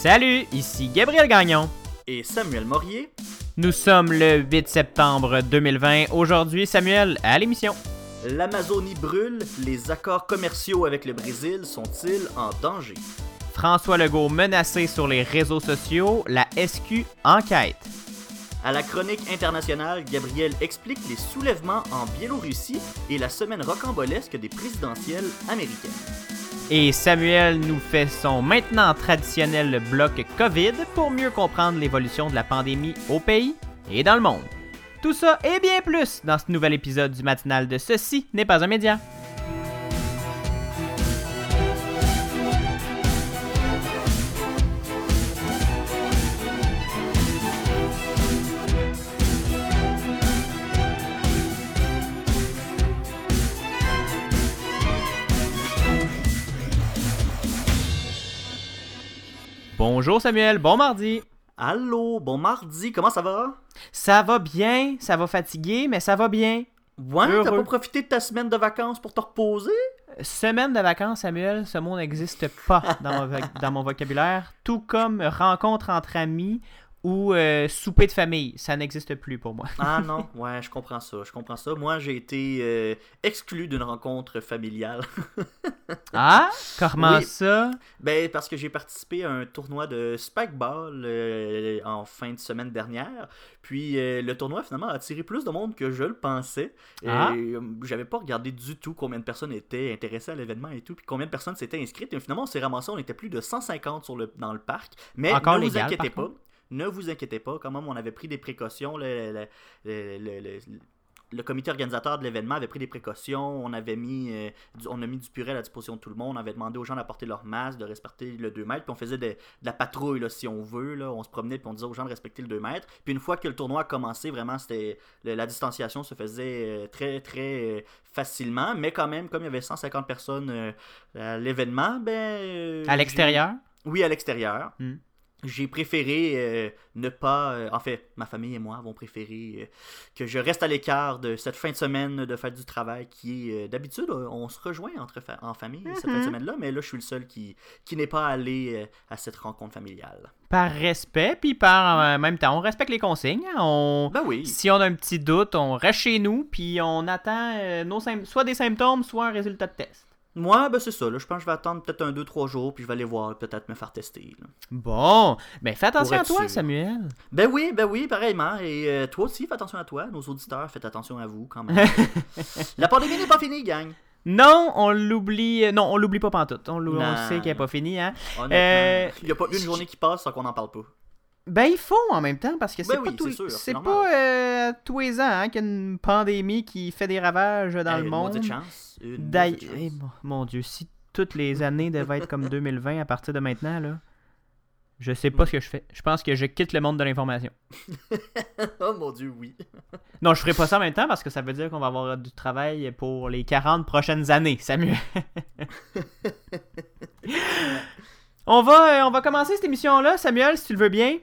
Salut, ici Gabriel Gagnon. Et Samuel Morier. Nous sommes le 8 septembre 2020. Aujourd'hui, Samuel, à l'émission. L'Amazonie brûle, les accords commerciaux avec le Brésil sont-ils en danger? François Legault menacé sur les réseaux sociaux, la SQ enquête. À la chronique internationale, Gabriel explique les soulèvements en Biélorussie et la semaine rocambolesque des présidentielles américaines. Et Samuel nous fait son maintenant traditionnel bloc COVID pour mieux comprendre l'évolution de la pandémie au pays et dans le monde. Tout ça et bien plus dans ce nouvel épisode du matinal de Ceci n'est pas un média. Bonjour Samuel, bon mardi. Allô, bon mardi, comment ça va? Ça va bien, ça va fatiguer, mais ça va bien. Ouais, t'as pas profité de ta semaine de vacances pour te reposer? Semaine de vacances, Samuel, ce mot n'existe pas dans mon, voc- dans mon vocabulaire, tout comme rencontre entre amis ou euh, souper de famille, ça n'existe plus pour moi. Ah non, ouais, je comprends ça, je comprends ça. Moi, j'ai été euh, exclu d'une rencontre familiale. Ah, comment Oui. ça? Ben, parce que j'ai participé à un tournoi de Spikeball euh, en fin de semaine dernière. Puis le tournoi, finalement, a attiré plus de monde que je le pensais. Et, Ah. J'avais pas regardé du tout combien de personnes étaient intéressées à l'événement et tout. Puis combien de personnes s'étaient inscrites. Et finalement, on s'est ramassé, on était plus de 150 sur le, dans le parc. Mais Encore ne vous légal, inquiétez par pas. Ne vous inquiétez pas, quand même, on avait pris des précautions. Le, le- le- le- le- le comité organisateur de l'événement avait pris des précautions. On avait mis, euh, du- on a mis du purée à la disposition de tout le monde. On avait demandé aux gens d'apporter leur masque, de respecter le 2 mètres. Puis on faisait de, de la patrouille, là, si on veut. Là. On se promenait puis on disait aux gens de respecter le 2 mètres. Puis une fois que le tournoi a commencé, vraiment, c'était la distanciation se faisait euh, très, très euh, facilement. Mais quand même, comme il y avait 150 personnes à l'événement, ben. À l'extérieur? Oui, à l'extérieur. Hmm. J'ai préféré euh, ne pas. euh, en fait, ma famille et moi avons préféré euh, que je reste à l'écart de cette fin de semaine de fête du travail qui est. D'habitude, on se rejoint entre fa- en famille cette fin de semaine-là, mais là, je suis le seul qui, qui n'est pas allé à cette rencontre familiale. Par respect, puis par en même temps, on respecte les consignes. hein. On... Ben oui. Si on a un petit doute, on reste chez nous, puis on attend nos soit des symptômes, soit un résultat de test. Moi, ben c'est ça. Là, je pense que je vais attendre peut-être un, deux, trois jours, puis je vais aller voir, peut-être me faire tester. là. Bon, ben fais attention à toi, sûr. Samuel. Ben oui, ben oui, pareillement. Et euh, toi aussi, fais attention à toi. Nos auditeurs, faites attention à vous quand même. La pandémie n'est pas finie, gang. Non, on l'oublie. euh, Non, on l'oublie pas pantoute. On, on sait qu'elle n'est pas finie, hein. Euh, il n'y a pas une journée qui passe sans qu'on n'en parle pas. Ben, il faut en même temps, parce que c'est Ben pas, oui, tout- euh, tous les ans hein, qu'il y a une pandémie qui fait des ravages dans le une monde. chance. Une chance. eh, mon, mon Dieu, si toutes les années devaient être comme 2020 à partir de maintenant, là, je sais pas ce que je fais. Je pense que je quitte le monde de l'information. oh mon dieu, oui. Non, je ferai pas ça en même temps parce que ça veut dire qu'on va avoir du travail pour les 40 prochaines années, Samuel. on, va, euh, on va commencer cette émission-là, Samuel, si tu le veux bien.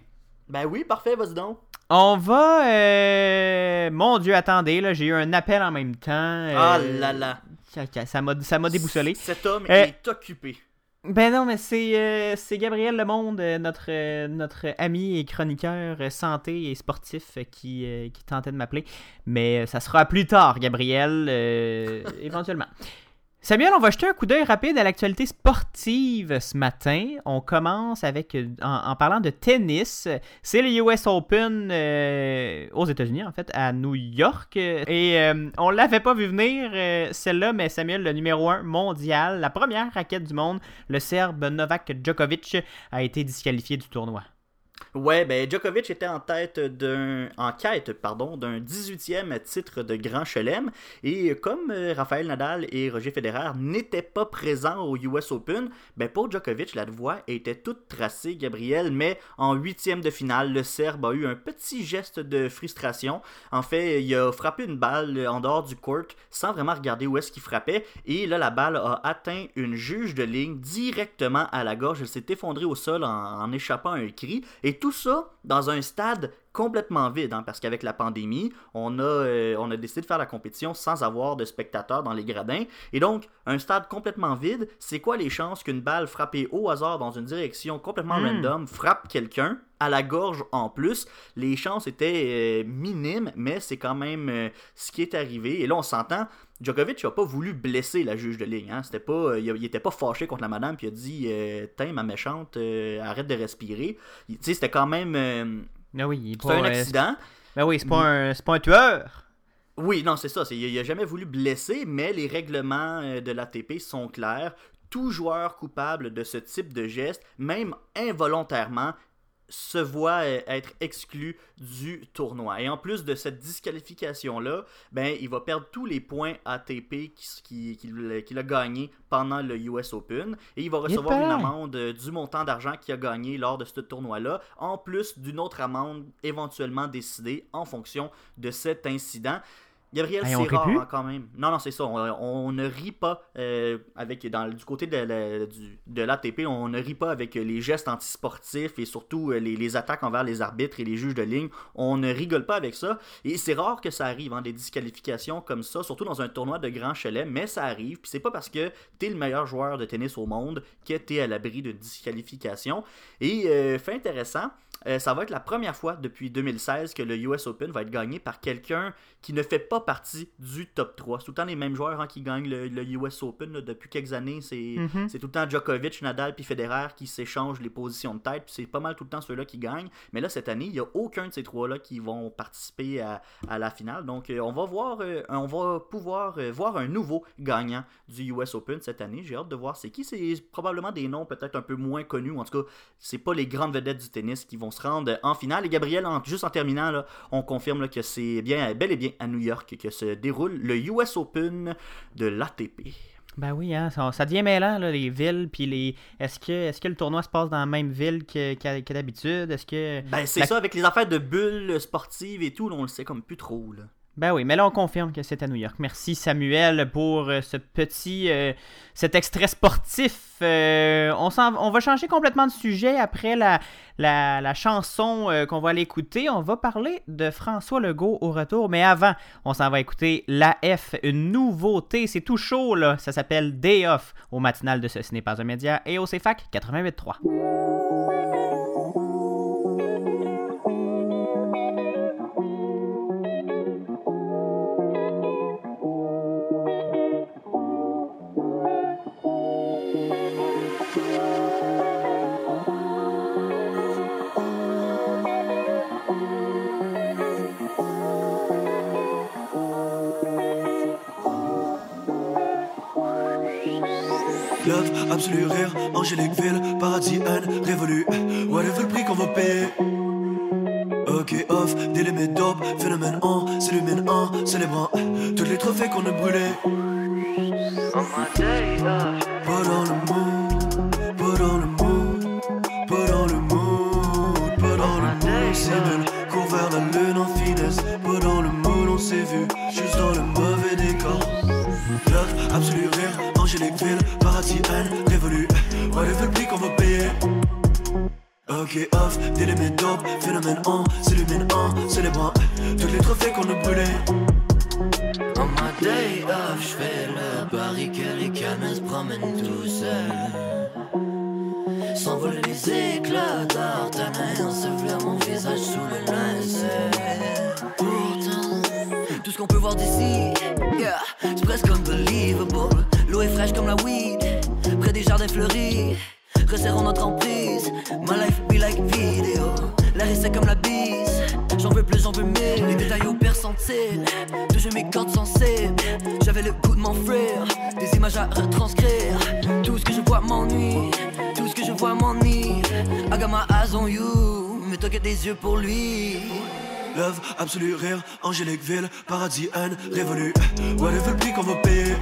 Ben oui, parfait, vas-y donc. On va... euh, Mon Dieu, attendez, là, j'ai eu un appel en même temps. euh, Ah là là. ça- m'a ça m'a déboussolé. Cet homme Euh, est occupé. Ben non, mais c'est euh, c'est Gabriel Lemonde, euh, notre, euh, notre ami et chroniqueur euh, santé et sportif euh, qui, euh, qui tentait de m'appeler. Mais euh, ça sera plus tard, Gabriel, euh, éventuellement. Samuel, on va jeter un coup d'œil rapide à l'actualité sportive ce matin. On commence avec, euh, en, parlant de tennis, c'est le US Open euh, aux États-Unis, en fait, à New York. Et euh, on l'avait pas vu venir, euh, celle-là, mais Samuel, le numéro 1 mondial, la première raquette du monde, le Serbe Novak Djokovic, a été disqualifié du tournoi. Ouais, ben Djokovic était en tête d'un en quête pardon d'un 18e titre de Grand Chelem et comme euh, Rafael Nadal et Roger Federer n'étaient pas présents au US Open, ben pour Djokovic la voie était toute tracée Gabriel, mais en huitième de finale, le Serbe a eu un petit geste de frustration. En fait, il a frappé une balle en dehors du court sans vraiment regarder où est-ce qu'il frappait et là la balle a atteint une juge de ligne directement à la gorge. Elle s'est effondrée au sol en, échappant un cri et ça dans un stade complètement vide, hein, parce qu'avec la pandémie, on a, euh, on a décidé de faire la compétition sans avoir de spectateurs dans les gradins. Et donc, un stade complètement vide, c'est quoi les chances qu'une balle frappée au hasard dans une direction complètement Hmm. random frappe quelqu'un à la gorge en plus? Les chances étaient euh, minimes, mais c'est quand même euh, ce qui est arrivé. Et là, on s'entend, Djokovic n'a pas voulu blesser la juge de ligne. Hein. C'était pas, euh, il, il était pas fâché contre la madame, puis il a dit Tiens, ma méchante, arrête de respirer. Il- Tu sais, c'était quand même. Ah oui, il est c'était pas, un euh, accident. Ben oui, c'est pas, un, c'est pas un tueur. Oui, non, c'est ça. c'est- Il n'a jamais voulu blesser, mais les règlements euh, de l'ATP sont clairs. Tout joueur coupable de ce type de geste, même involontairement, se voit euh, être exclu du tournoi. Et en plus de cette disqualification-là, ben, il va perdre tous les points ATP qu'il qui, a gagné pendant le US Open. Et il va recevoir une amende euh, du montant d'argent qu'il a gagné lors de ce tournoi-là, en plus d'une autre amende éventuellement décidée en fonction de cet incident. Gabriel, Hey, c'est rare hein, quand même. Non, non, c'est ça. On, on ne rit pas euh, avec dans, du côté de, la- du- de l'ATP, on ne rit pas avec les gestes antisportifs et surtout euh, les, les attaques envers les arbitres et les juges de ligne. On ne rigole pas avec ça. Et c'est rare que ça arrive, hein, des disqualifications comme ça, surtout dans un tournoi de grand chalet, mais ça arrive. Puis c'est pas parce que t'es le meilleur joueur de tennis au monde que t'es à l'abri de disqualification. Et euh, fait intéressant, euh, ça va être la première fois depuis 2016 que le US Open va être gagné par quelqu'un qui ne fait pas partie du top 3. C'est tout le temps les mêmes joueurs hein, qui gagnent le, le US Open là, depuis quelques années. C'est Mhm. c'est tout le temps Djokovic, Nadal puis Federer qui s'échangent les positions de tête. puis C'est pas mal tout le temps ceux-là qui gagnent. Mais là, cette année, il n'y a aucun de ces trois-là qui vont participer à, à la finale. Donc, euh, on va voir, euh, on va pouvoir euh, voir un nouveau gagnant du US Open cette année. J'ai hâte de voir c'est qui. C'est probablement des noms peut-être un peu moins connus. ou En tout cas, c'est pas les grandes vedettes du tennis qui vont se rendre en finale. Et Gabriel, en- juste en terminant, là, on confirme là, que c'est bien, bel et bien à New York que se déroule le US Open de l'ATP. Ben oui, hein, ça, ça devient mêlant, là, les villes, puis les... Est-ce que, est que le tournoi se passe dans la même ville que, que- que d'habitude? Est-ce que... Ben, c'est La- ça, avec les affaires de bulles sportives et tout, là, on le sait comme plus trop. Là. Ben oui, mais là, on confirme que c'est à New York. Merci, Samuel, pour euh, ce petit... euh, cet extrait sportif. Euh, on, va changer complètement de sujet après la, la, chanson qu'on va aller écouter. On va parler de François Legault au retour, mais avant, on s'en va écouter La F, une nouveauté. C'est tout chaud, là. Ça s'appelle Day Off au matinal de Ce n'est pas un média et au CFAC 88.3. absolu rire, angélique ville, paradis, haine, révolu. Whatever le prix qu'on va payer. Ok, off, délimé dope, phénomène en, s'illumine en, célébrant tous les trophées qu'on a brûlés. Pas dans le mood, dope, phénomène en, s'illumine en, célébrant tous les trophées qu'on a brûlés. On my day off, j'fais le barricade, les cannes se promènent tout seul. S'envolent les éclats d'Artanin, ensevelir mon visage sous le linceul. Pourtant, tout ce qu'on peut voir d'ici, yeah, c'est presque unbelievable. L'eau est fraîche comme la weed, près des jardins fleuris. Resserrons notre emprise, my J'avais le goût de m'enfuir, des images à retranscrire. Tout ce que je vois m'ennuie, tout ce que je vois m'ennuie. I got my eyes on you, mais toi qui des yeux pour lui. Love, absolu rire, angélique ville, paradis, haine, révolu. Whatever le prix qu'on va payer.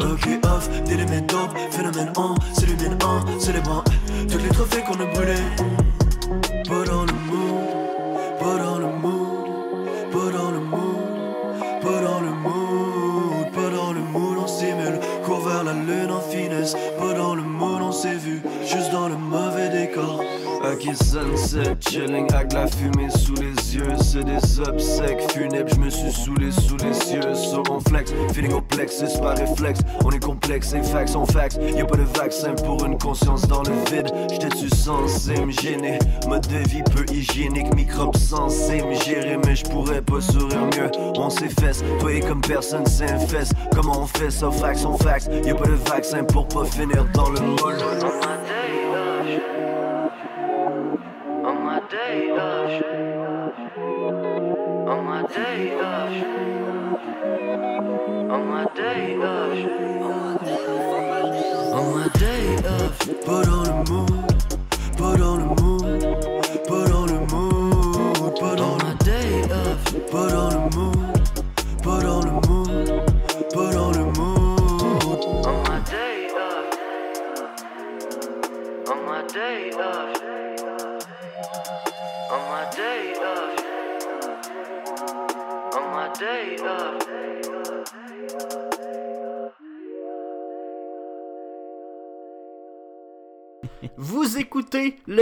Ok, off, délimé dope, phénomène en, s'illumine en, célébrant tous les trophées qu'on a brûlés. Sunset, chilling avec la fumée sous les yeux. C'est des obsèques funèbres, je me suis saoulé sous les cieux. So on flex, feeling au plexus par réflexe. On est complexe, et facts on facts. Y'a pas de vaccin pour une conscience dans le vide. J'étais-tu censé me gêner? Mode de vie peu hygiénique, microbes censés me gérer, mais je pourrais pas sourire mieux. On s'efface, toi et comme personne s'infeste. Comment on fait ça? Facts on facts. Y'a pas de vaccin pour pas finir dans le moule. Day off. On my day off. On my day off. On my day off. Pas dans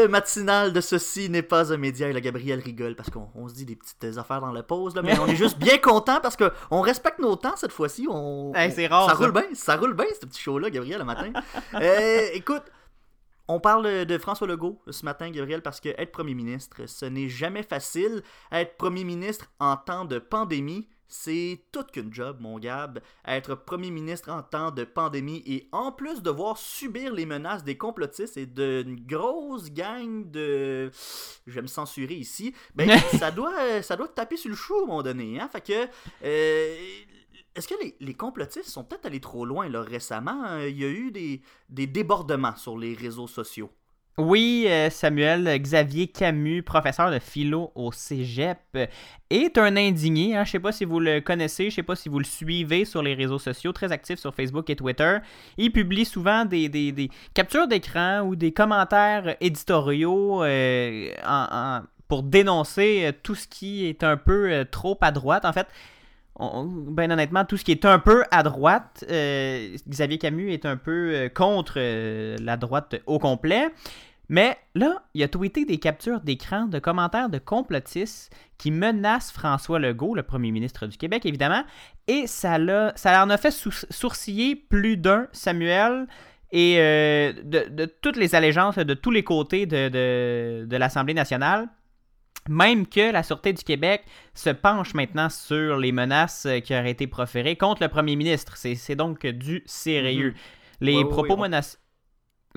le matinal de Ceci n'est pas un média et la Gabriel rigole parce qu'on on se dit des petites affaires dans la pause, là, mais on est juste bien content parce qu'on respecte nos temps cette fois-ci. On, Hey, c'est rare, Ça, ça. roule bien, ça roule bien ce petit show-là, Gabriel, le matin. Euh, écoute, on parle de François Legault ce matin, Gabriel, parce que être premier ministre, ce n'est jamais facile. Être premier ministre en temps de pandémie, c'est toute qu'une job, mon Gab. Être premier ministre en temps de pandémie et en plus devoir subir les menaces des complotistes et d'une grosse gang de. Je vais me censurer ici. Ben, ça doit, ça doit te taper sur le chou à un moment donné. Hein? Fait que. euh, est-ce que les, les complotistes sont peut-être allés trop loin là, récemment? Il y a eu des, des débordements sur les réseaux sociaux. Oui, euh, Samuel Xavier Camus, professeur de philo au Cégep, est un indigné. Hein. Je ne sais pas si vous le connaissez, je ne sais pas si vous le suivez sur les réseaux sociaux, très actif sur Facebook et Twitter. Il publie souvent des, captures d'écran ou des commentaires éditoriaux euh, pour dénoncer euh, tout ce qui est un peu trop à droite. En fait, ben honnêtement, tout ce qui est un peu à droite, Xavier Camus est un peu contre la droite au complet. Mais là, il a tweeté des captures d'écran de commentaires de complotistes qui menacent François Legault, le premier ministre du Québec, évidemment, et ça, l'a, ça en a fait sou- sourciller plus d'un, Samuel, et euh, de, de toutes les allégeances de tous les côtés de, de- de l'Assemblée nationale. Même que la Sûreté du Québec se penche maintenant sur les menaces euh, qui auraient été proférées contre le premier ministre. C'est, c'est donc du sérieux. Les Ouais, ouais, propos ouais, on- menaçants.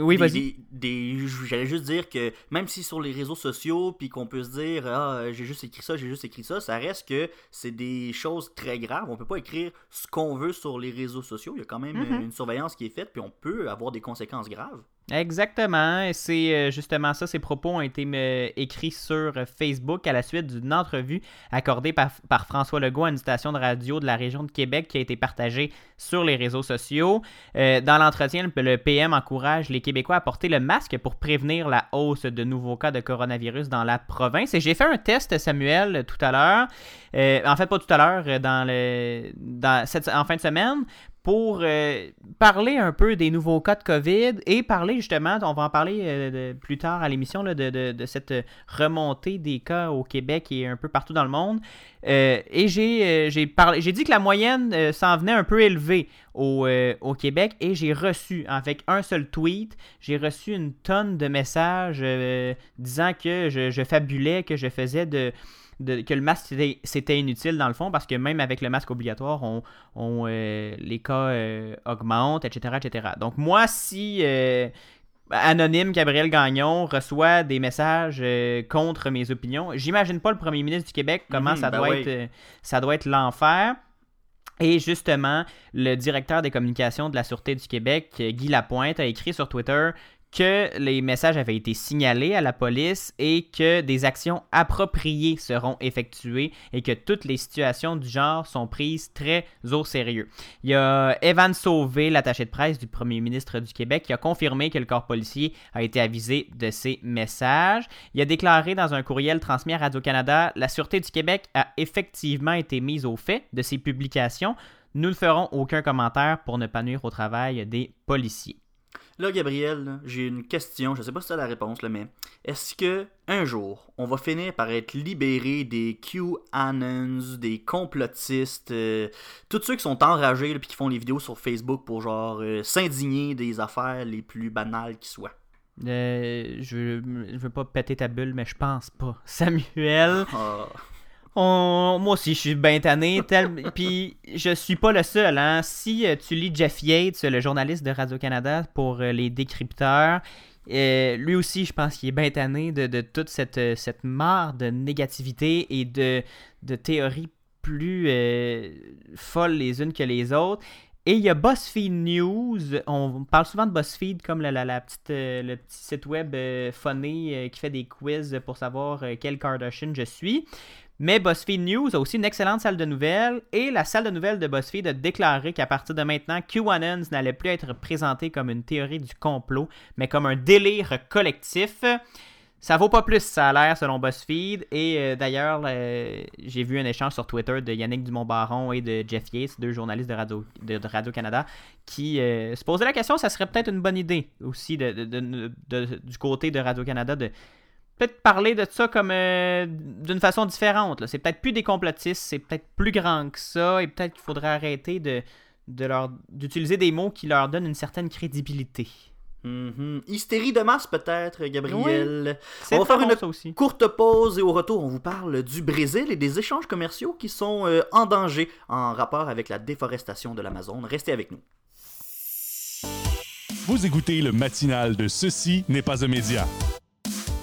Oui, vas-y. des- des- J'allais juste dire que même si sur les réseaux sociaux, puis qu'on peut se dire Ah, euh, j'ai juste écrit ça, j'ai juste écrit ça, ça reste que c'est des choses très graves. On peut pas écrire ce qu'on veut sur les réseaux sociaux. Il y a quand même Mhm. euh, une surveillance qui est faite, puis on peut avoir des conséquences graves. Exactement. C'est euh, justement ça. Ces propos ont été euh, écrits sur euh, Facebook à la suite d'une entrevue accordée par, François Legault à une station de radio de la région de Québec qui a été partagée sur les réseaux sociaux. Dans l'entretien, le- PM encourage les Québécois à porter le masque pour prévenir la hausse de nouveaux cas de coronavirus dans la province. Et j'ai fait un test, Samuel, tout à l'heure. En fait, pas tout à l'heure, dans le, en fin de semaine, pour euh, parler un peu des nouveaux cas de COVID et parler justement, on va en parler euh, plus tard à l'émission, de, de- cette remontée des cas au Québec et un peu partout dans le monde. Euh, et j'ai j'ai dit que la moyenne s'en venait un peu élevée au, au Québec et j'ai reçu, avec un seul tweet, j'ai reçu une tonne de messages disant que je fabulais, que je faisais de, de- que le masque c'était- inutile dans le fond parce que même avec le masque obligatoire, on, on, euh, les cas euh, augmentent, etc., etc. Donc moi, si euh, anonyme Gabriel Gagnon reçoit des messages contre mes opinions, j'imagine pas le premier ministre du Québec comment Mhm, ça, ben doit oui. être, ça doit être l'enfer. Et justement, le directeur des communications de la Sûreté du Québec, Guy Lapointe, a écrit sur Twitter que les messages avaient été signalés à la police et que des actions appropriées seront effectuées et que toutes les situations du genre sont prises très au sérieux. Il y a Evan Sauvé, l'attaché de presse du premier ministre du Québec, qui a confirmé que le corps policier a été avisé de ces messages. Il a déclaré dans un courriel transmis à Radio-Canada La Sûreté du Québec a effectivement été mise au fait de ces publications. Nous ne ferons aucun commentaire pour ne pas nuire au travail des policiers. Là, Gabriel, j'ai une question, je sais pas si tu as la réponse, là, mais est-ce que un jour, on va finir par être libéré des QAnons, des complotistes, euh, tous ceux qui sont enragés et qui font les vidéos sur Facebook pour genre euh, s'indigner des affaires les plus banales qui soient? Euh, je, je veux pas péter ta bulle, mais je pense pas. Samuel, Ah. Moi aussi, je suis bien tanné. tel- Puis, je suis pas le seul. Hein. Si euh, tu lis Jeff Yates, le journaliste de Radio-Canada pour euh, les décrypteurs, euh, lui aussi, je pense qu'il est bien tanné de, de toute cette, cette mare de négativité et de, de théories plus folles les unes que les autres. Et il y a BuzzFeed News. On parle souvent de BuzzFeed comme la, la- petite, le petit site web euh, funny euh, qui fait des quiz pour savoir quelle Kardashian je suis. Mais BuzzFeed News a aussi une excellente salle de nouvelles et la salle de nouvelles de BuzzFeed a déclaré qu'à partir de maintenant, QAnons n'allait plus être présenté comme une théorie du complot, mais comme un délire collectif. Ça vaut pas plus, ça a l'air, selon BuzzFeed. Et euh, d'ailleurs, euh, j'ai vu un échange sur Twitter de Yannick Dumont-Baron et de Jeff Yates, deux journalistes de Radio- de- Radio-Canada, qui euh, se posaient la question ça serait peut-être une bonne idée aussi de- du côté de Radio-Canada de peut-être parler de ça comme euh, d'une façon différente. C'est peut-être plus des complotistes, c'est peut-être plus grand que ça, et peut-être qu'il faudrait arrêter de, de leur d'utiliser des mots qui leur donnent une certaine crédibilité. Mhm. Hystérie de masse peut-être, Gabriel. C'est On va faire une aussi. Courte pause et au retour, on vous parle du Brésil et des échanges commerciaux qui sont euh, en danger en rapport avec la déforestation de l'Amazone. Restez avec nous. Vous écoutez le matinal de Ceci n'est pas un média.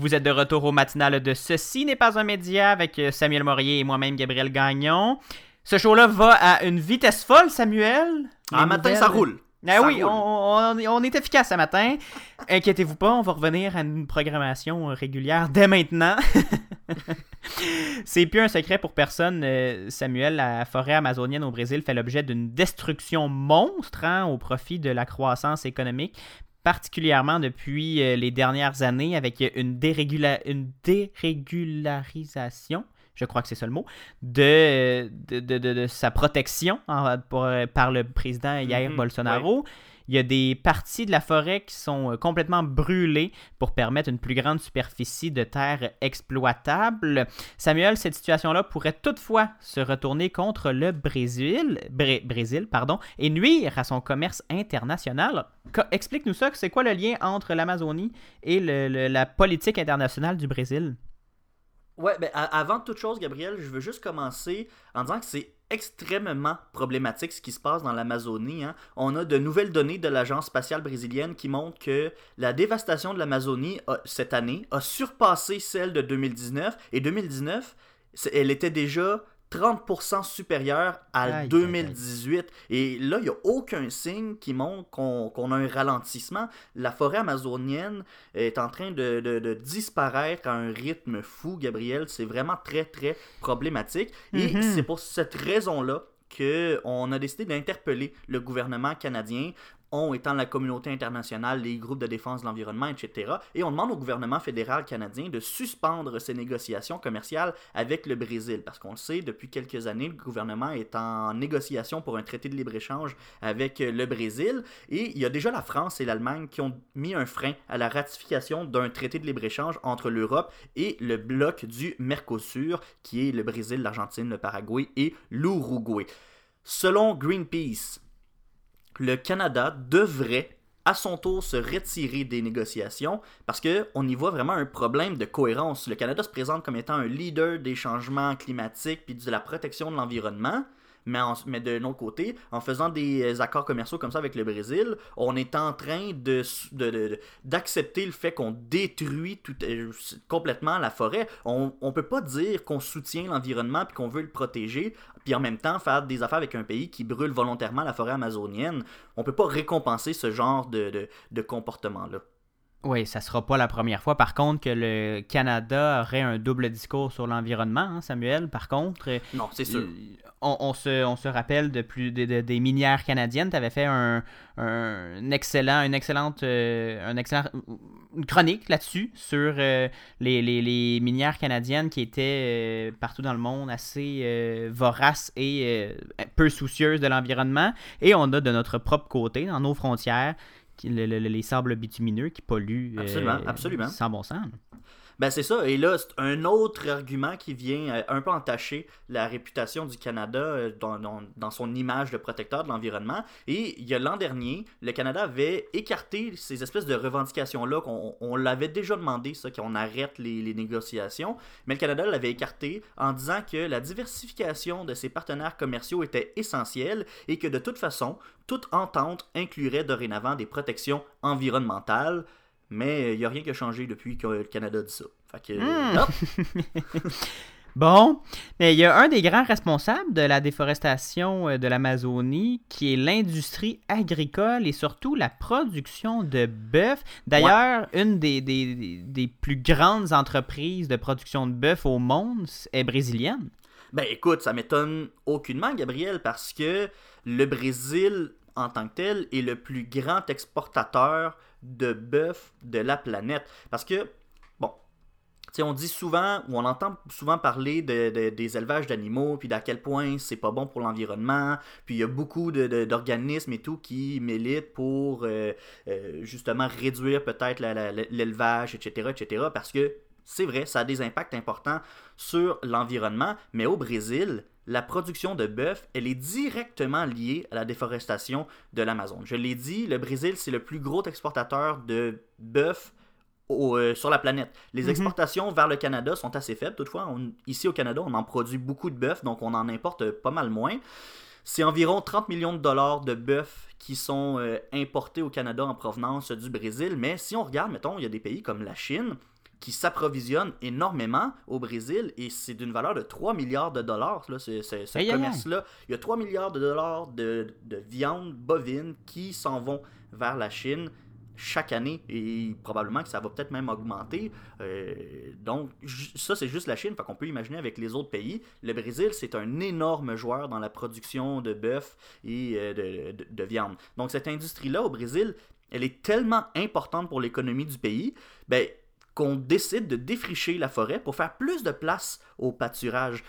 Vous êtes de retour au matinal de Ceci n'est pas un média avec euh, Samuel Morier et moi-même Gabriel Gagnon. Ce show-là va à une vitesse folle, Samuel. Un matin, ça roule. Ah Ça oui, roule. on, on- on est efficace ce matin. Inquiétez-vous pas, on va revenir à une programmation euh, régulière dès maintenant. C'est plus un secret pour personne, euh, Samuel. La forêt amazonienne au Brésil fait l'objet d'une destruction monstre hein, au profit de la croissance économique, particulièrement depuis euh, les dernières années avec une, dérégula- une dérégularisation je crois que c'est ça le mot, de, de, de- de- de sa protection en- pour- par le président Jair Mhm, Bolsonaro. Il y a des parties de la forêt qui sont euh, complètement brûlées pour permettre une plus grande superficie de terre exploitable. Samuel, cette situation-là pourrait toutefois se retourner contre le Brésil, Bré- Brésil pardon, et nuire à son commerce international. Explique-nous ça, c'est quoi le lien entre l'Amazonie et la politique internationale du Brésil? Ouais, ben, avant toute chose, Gabriel, je veux juste commencer en disant que c'est extrêmement problématique ce qui se passe dans l'Amazonie. hein. On a de nouvelles données de l'Agence spatiale brésilienne qui montrent que la dévastation de l'Amazonie a- cette année a surpassé celle de 2019. Et 2019, c'est- elle était déjà 30% supérieure à Aïe, aïe, aïe. 2018. Et là, il n'y a aucun signe qui montre qu'on qu'on a un ralentissement. La forêt amazonienne est en train de, de- de disparaître à un rythme fou, Gabriel. C'est vraiment très, très problématique. Et Mhm. c'est pour cette raison-là qu'on a décidé d'interpeller le gouvernement canadien on étant la communauté internationale, les groupes de défense de l'environnement, etc. Et on demande au gouvernement fédéral canadien de suspendre ses négociations commerciales avec le Brésil. Parce qu'on le sait, depuis quelques années, le gouvernement est en négociation pour un traité de libre-échange avec le Brésil. Et il y a déjà la France et l'Allemagne qui ont mis un frein à la ratification d'un traité de libre-échange entre l'Europe et le bloc du Mercosur, qui est le Brésil, l'Argentine, le Paraguay et l'Uruguay. Selon Greenpeace, le Canada devrait à son tour se retirer des négociations parce que on y voit vraiment un problème de cohérence. Le Canada se présente comme étant un leader des changements climatiques puis de la protection de l'environnement, Mais, en- mais de notre côté, en faisant des accords commerciaux comme ça avec le Brésil, on est en train de, d'accepter le fait qu'on détruit euh, complètement la forêt. On, on peut pas dire qu'on soutient l'environnement puis qu'on veut le protéger, puis en même temps faire des affaires avec un pays qui brûle volontairement la forêt amazonienne. On peut pas récompenser ce genre de, de, de comportement-là. Oui, ça sera pas la première fois. Par contre, que le Canada aurait un double discours sur l'environnement, hein, Samuel. Par contre, euh, Non, c'est sûr. on, on se, on se rappelle de plus de- de- des minières canadiennes. Tu avais fait un, un excellent, une excellente, euh, un excellent, une chronique là-dessus sur euh, les, les- les minières canadiennes qui étaient euh, partout dans le monde assez euh, voraces et euh, peu soucieuses de l'environnement. Et on a de notre propre côté, dans nos frontières, qui- le- le- les sables bitumineux qui polluent euh, Absolument, absolument. sans bon sens. Ben c'est ça. Et là, c'est un autre argument qui vient euh, un peu entacher la réputation du Canada euh, dans, dans- son image de protecteur de l'environnement. Et il y a l'an dernier, le Canada avait écarté ces espèces de revendications-là qu'on on l'avait déjà demandé, ça, qu'on arrête les, les négociations. Mais le Canada l'avait écarté en disant que la diversification de ses partenaires commerciaux était essentielle et que de toute façon, toute entente inclurait dorénavant des protections environnementales. Mais il n'y a rien qui a changé depuis que le Canada dit ça. Fait que, Hmm. Bon, mais il y a un des grands responsables de la déforestation euh, de l'Amazonie qui est l'industrie agricole et surtout la production de bœuf. D'ailleurs, une des, des- des- des plus grandes entreprises de production de bœuf au monde est brésilienne. Ben écoute, ça m'étonne aucunement, Gabriel, parce que le Brésil, en tant que tel, est le plus grand exportateur de bœuf de la planète. Parce que, bon, tu sais, on dit souvent, ou on entend souvent parler de, de- des élevages d'animaux, puis d'à quel point c'est pas bon pour l'environnement, puis il y a beaucoup d'organismes et tout qui militent pour euh, euh, justement réduire peut-être l'élevage, etc., etc., parce que c'est vrai, ça a des impacts importants sur l'environnement, mais au Brésil, la production de bœuf, elle est directement liée à la déforestation de l'Amazon. Je l'ai dit, le Brésil, c'est le plus gros exportateur de bœuf au- euh, sur la planète. Les Mhm. exportations vers le Canada sont assez faibles, toutefois. On- ici au Canada, on en produit beaucoup de bœuf, donc on en importe pas mal moins. C'est environ 30 millions de dollars de bœuf qui sont euh, importés au Canada en provenance du Brésil. Mais si on regarde, mettons, il y a des pays comme la Chine qui s'approvisionnent énormément au Brésil et c'est d'une valeur de 3 milliards de dollars, là, ce, ce- commerce-là. Il y a 3 milliards de dollars de, de viande bovine qui s'en vont vers la Chine chaque année et probablement que ça va peut-être même augmenter. Euh, donc, ça, c'est juste la Chine. Fait qu'on peut imaginer avec les autres pays. Le Brésil, c'est un énorme joueur dans la production de bœuf et euh, de, de- de viande. Donc, cette industrie-là au Brésil, elle est tellement importante pour l'économie du pays, ben, qu'on décide de défricher la forêt pour faire plus de place au pâturage.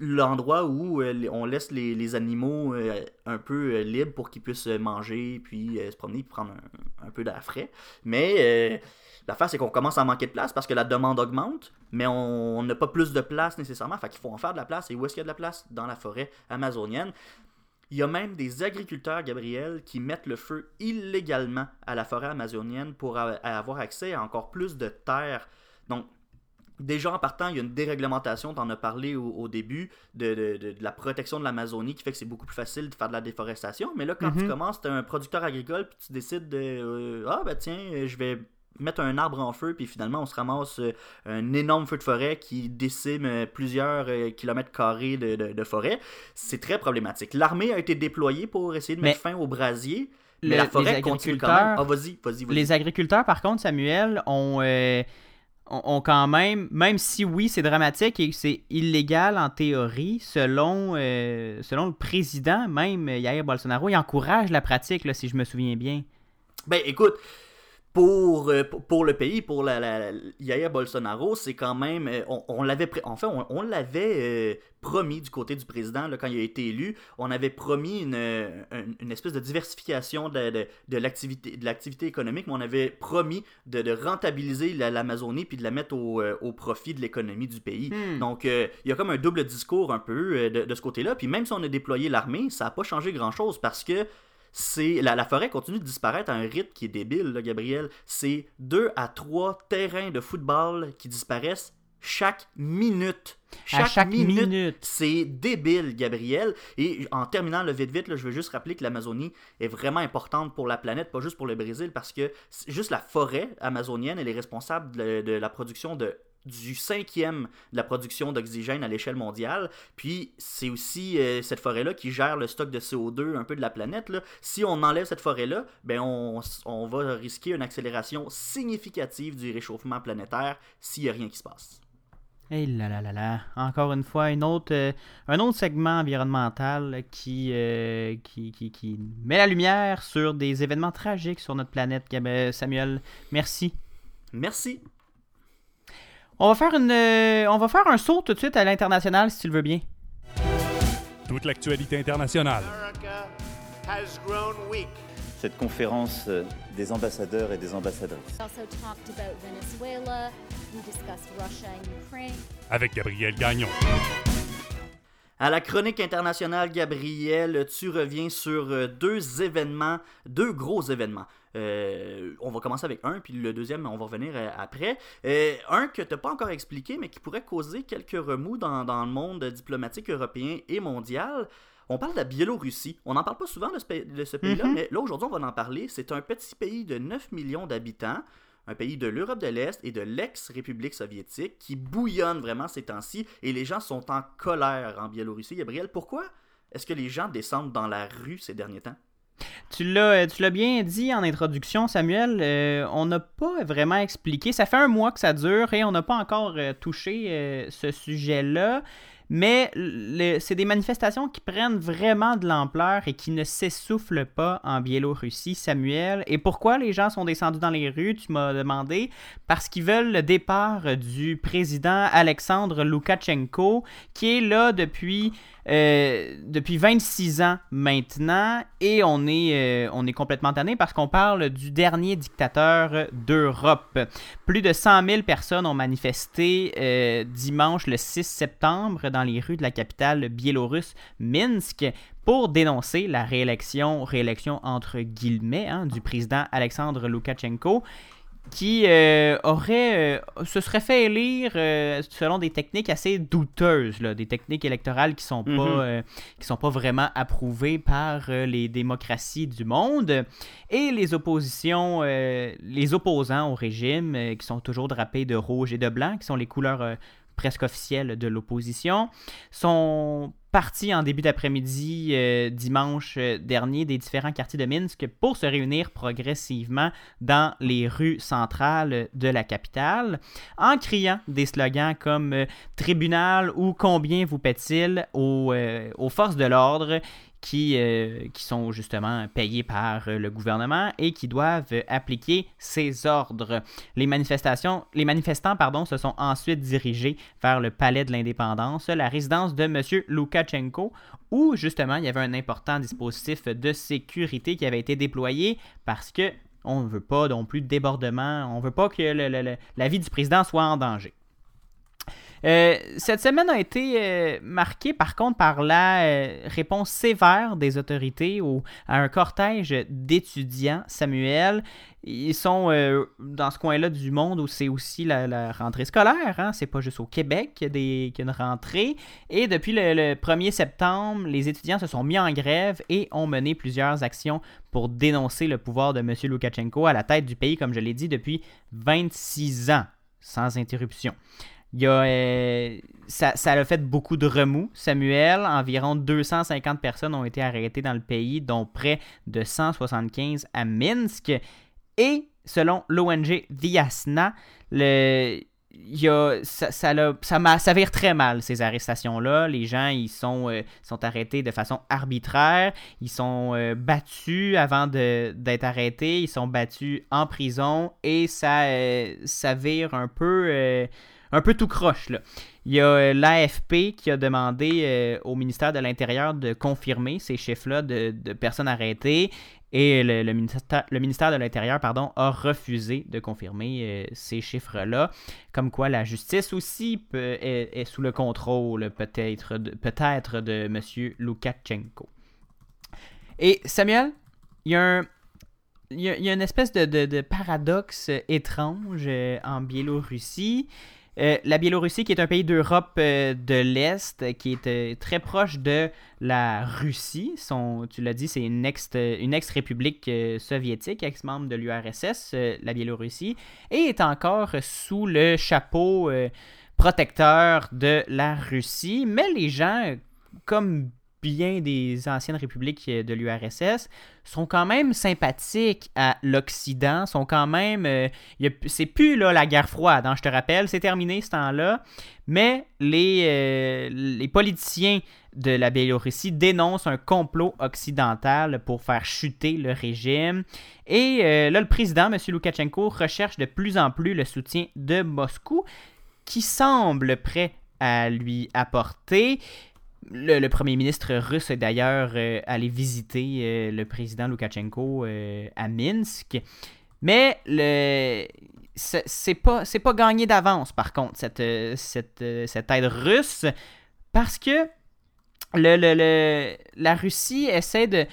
L'endroit où euh, on laisse les, animaux euh, un peu euh, libres pour qu'ils puissent manger, puis se promener, puis prendre un, peu d'air frais. Mais l'affaire, c'est qu'on commence à manquer de place parce que la demande augmente, mais on n'a pas plus de place nécessairement. Fait qu'il faut en faire de la place. Et où est-ce qu'il y a de la place? Dans la forêt amazonienne. Il y a même des agriculteurs, Gabriel, qui mettent le feu illégalement à la forêt amazonienne pour avoir accès à encore plus de terres. Donc, déjà en partant, il y a une déréglementation, tu en as parlé au, au début, de, de- de- de la protection de l'Amazonie qui fait que c'est beaucoup plus facile de faire de la déforestation. Mais là, quand tu Mhm. commences, tu es un producteur agricole, puis tu décides de euh, Ah, ben tiens, je vais mettre un arbre en feu, puis finalement, on se ramasse euh, un énorme feu de forêt qui décime euh, plusieurs euh, kilomètres carrés de, de- de forêt. C'est très problématique. L'armée a été déployée pour essayer de mettre fin au brasier. Mais Le- la forêt les continue quand même. Ah, vas-y, vas-y, vas-y. Les agriculteurs, par contre, Samuel, ont, euh, ont, ont quand même, même si oui, c'est dramatique et c'est illégal en théorie, selon, euh, selon le président, même Jair Bolsonaro, il encourage la pratique, là, si je me souviens bien. Ben écoute, pour, euh, pour, pour le pays, pour la, la, la- Jair Bolsonaro, c'est quand même. euh, On, on l'avait. pré- En fait, on, on l'avait euh, promis du côté du président là, quand il a été élu. On avait promis une, une, une espèce de diversification de, de, de l'activité économique, mais on avait promis de, de rentabiliser la- l'Amazonie puis de la mettre au, au profit de l'économie du pays. Hmm. Donc, euh, il y a comme un double discours un peu de, de ce côté-là. Puis même si on a déployé l'armée, ça n'a pas changé grand-chose parce que c'est la, la forêt continue de disparaître à un rythme qui est débile, là, Gabriel. C'est deux à trois terrains de football qui disparaissent chaque minute. À chaque minute. C'est débile, Gabriel. Et en terminant le vite vite, là, je veux juste rappeler que l'Amazonie est vraiment importante pour la planète, pas juste pour le Brésil, parce que juste la forêt amazonienne, elle est responsable de, de la production de du cinquième de la production d'oxygène à l'échelle mondiale. Puis c'est aussi euh, cette forêt-là qui gère le stock de CO2 un peu de la planète. Là. Si on enlève cette forêt-là, ben on, on va risquer une accélération significative du réchauffement planétaire s'il n'y a rien qui se passe. Et là là là là, encore une fois, une autre, euh, un autre segment environnemental qui, euh, qui, qui, qui met la lumière sur des événements tragiques sur notre planète. Samuel, merci. Merci. On va faire une, euh, on va faire un saut tout de suite à l'international si tu le veux bien. Toute l'actualité internationale. America has grown weak. cette conférence euh, des ambassadeurs et des ambassadrices. We also talked about Venezuela. We discussed Russia and Ukraine. Avec Gabriel Gagnon. À la chronique internationale, Gabriel, tu reviens sur euh, deux événements, deux gros événements. Euh, on va commencer avec un, puis le deuxième, on va revenir euh, après. Euh, un que tu n'as pas encore expliqué, mais qui pourrait causer quelques remous dans, dans le monde diplomatique européen et mondial. On parle de la Biélorussie. On n'en parle pas souvent de ce, pays-là, Mhm. mais là, aujourd'hui, on va en parler. C'est un petit pays de 9 millions d'habitants, un pays de l'Europe de l'Est et de l'ex-République soviétique qui bouillonne vraiment ces temps-ci et les gens sont en colère en Biélorussie. Gabriel, pourquoi est-ce que les gens descendent dans la rue ces derniers temps? Tu l'as, tu l'as bien dit en introduction, Samuel. euh, on n'a pas vraiment expliqué. Ça fait un mois que ça dure et on n'a pas encore euh, touché euh, ce sujet-là. Mais c'est des manifestations qui prennent vraiment de l'ampleur et qui ne s'essoufflent pas en Biélorussie, Samuel. Et pourquoi les gens sont descendus dans les rues, tu m'as demandé? Parce qu'ils veulent le départ du président Alexandre Loukachenko, qui est là depuis euh, depuis 26 ans maintenant et on est, euh, on est complètement tanné parce qu'on parle du dernier dictateur d'Europe. Plus de 100 000 personnes ont manifesté euh, dimanche le 6 septembre dans les rues de la capitale biélorusse Minsk pour dénoncer la réélection, réélection entre guillemets, hein, du président Alexandre Loukachenko qui euh, aurait euh, se serait fait élire euh, selon des techniques assez douteuses, là, des techniques électorales qui sont pas Mhm. qui sont pas vraiment approuvées par les démocraties du monde et les oppositions les opposants au régime qui sont toujours drapés de rouge et de blanc qui sont les couleurs presque officielles de l'opposition sont partis en début d'après-midi euh, dimanche euh, dernier des différents quartiers de Minsk pour se réunir progressivement dans les rues centrales de la capitale en criant des slogans comme euh, tribunal ou combien vous paie-t-il aux, aux forces de l'ordre qui, euh, qui sont justement payées par euh, le gouvernement et qui doivent appliquer ces ordres. Les manifestations, les manifestants pardon, se sont ensuite dirigés vers le palais de l'indépendance, la résidence de M. Loukachenko, où justement il y avait un important dispositif de sécurité qui avait été déployé parce que on ne veut pas non plus de débordement, on veut pas que la vie du président soit en danger. Euh, cette semaine a été euh, marquée par contre par la euh, réponse sévère des autorités au- à un cortège d'étudiants. Samuel, ils sont dans ce coin-là du monde où c'est aussi la, rentrée scolaire. Hein? C'est pas juste au Québec qu'il y a une rentrée. Et depuis le, le 1er septembre, les étudiants se sont mis en grève et ont mené plusieurs actions pour dénoncer le pouvoir de M. Loukachenko à la tête du pays, comme je l'ai dit, depuis 26 ans, sans interruption. Il y a, euh, ça, ça a fait beaucoup de remous, Samuel. Environ 250 personnes ont été arrêtées dans le pays, dont près de 175 à Minsk. Et selon l'ONG Viasna, le, il y a, ça, ça, ça, vire très mal, ces arrestations-là. Les gens, ils sont, euh, sont arrêtés de façon arbitraire. Ils sont euh, battus avant d'être arrêtés. Ils sont battus en prison. Et ça, ça vire un peu, un peu tout croche, là. Il y a euh, l'AFP qui a demandé euh, au ministère de l'Intérieur de confirmer ces chiffres-là de, personnes arrêtées. Et le, ministère, de l'Intérieur pardon, a refusé de confirmer euh, ces chiffres-là. Comme quoi la justice aussi peut- est, sous le contrôle peut-être de, peut-être M. Loukachenko. Et Samuel, il y a une espèce de, paradoxe étrange en Biélorussie. Euh, la Biélorussie, qui est un pays d'Europe euh, de l'Est, qui est euh, très proche de la Russie. Son, tu l'as dit, c'est une ex- une ex-république euh, soviétique, ex-membre de l'URSS, la Biélorussie, et est encore sous le chapeau protecteur de la Russie. Mais les gens, comme bien des anciennes républiques euh, de l'URSS, sont quand même sympathiques à l'Occident, sont quand même... euh, c'est plus là, la guerre froide, hein, je te rappelle, c'est terminé ce temps-là, mais les, euh, les politiciens de la Biélorussie dénoncent un complot occidental pour faire chuter le régime. Et euh, là, le président, M. Loukachenko, recherche de plus en plus le soutien de Moscou, qui semble prêt à lui apporter. Le, premier ministre russe est d'ailleurs euh, allé visiter euh, le président Loukachenko euh, à Minsk. Mais le c'est pas c'est pas gagné d'avance par contre cette, cette, cette aide russe parce que la Russie essaie de,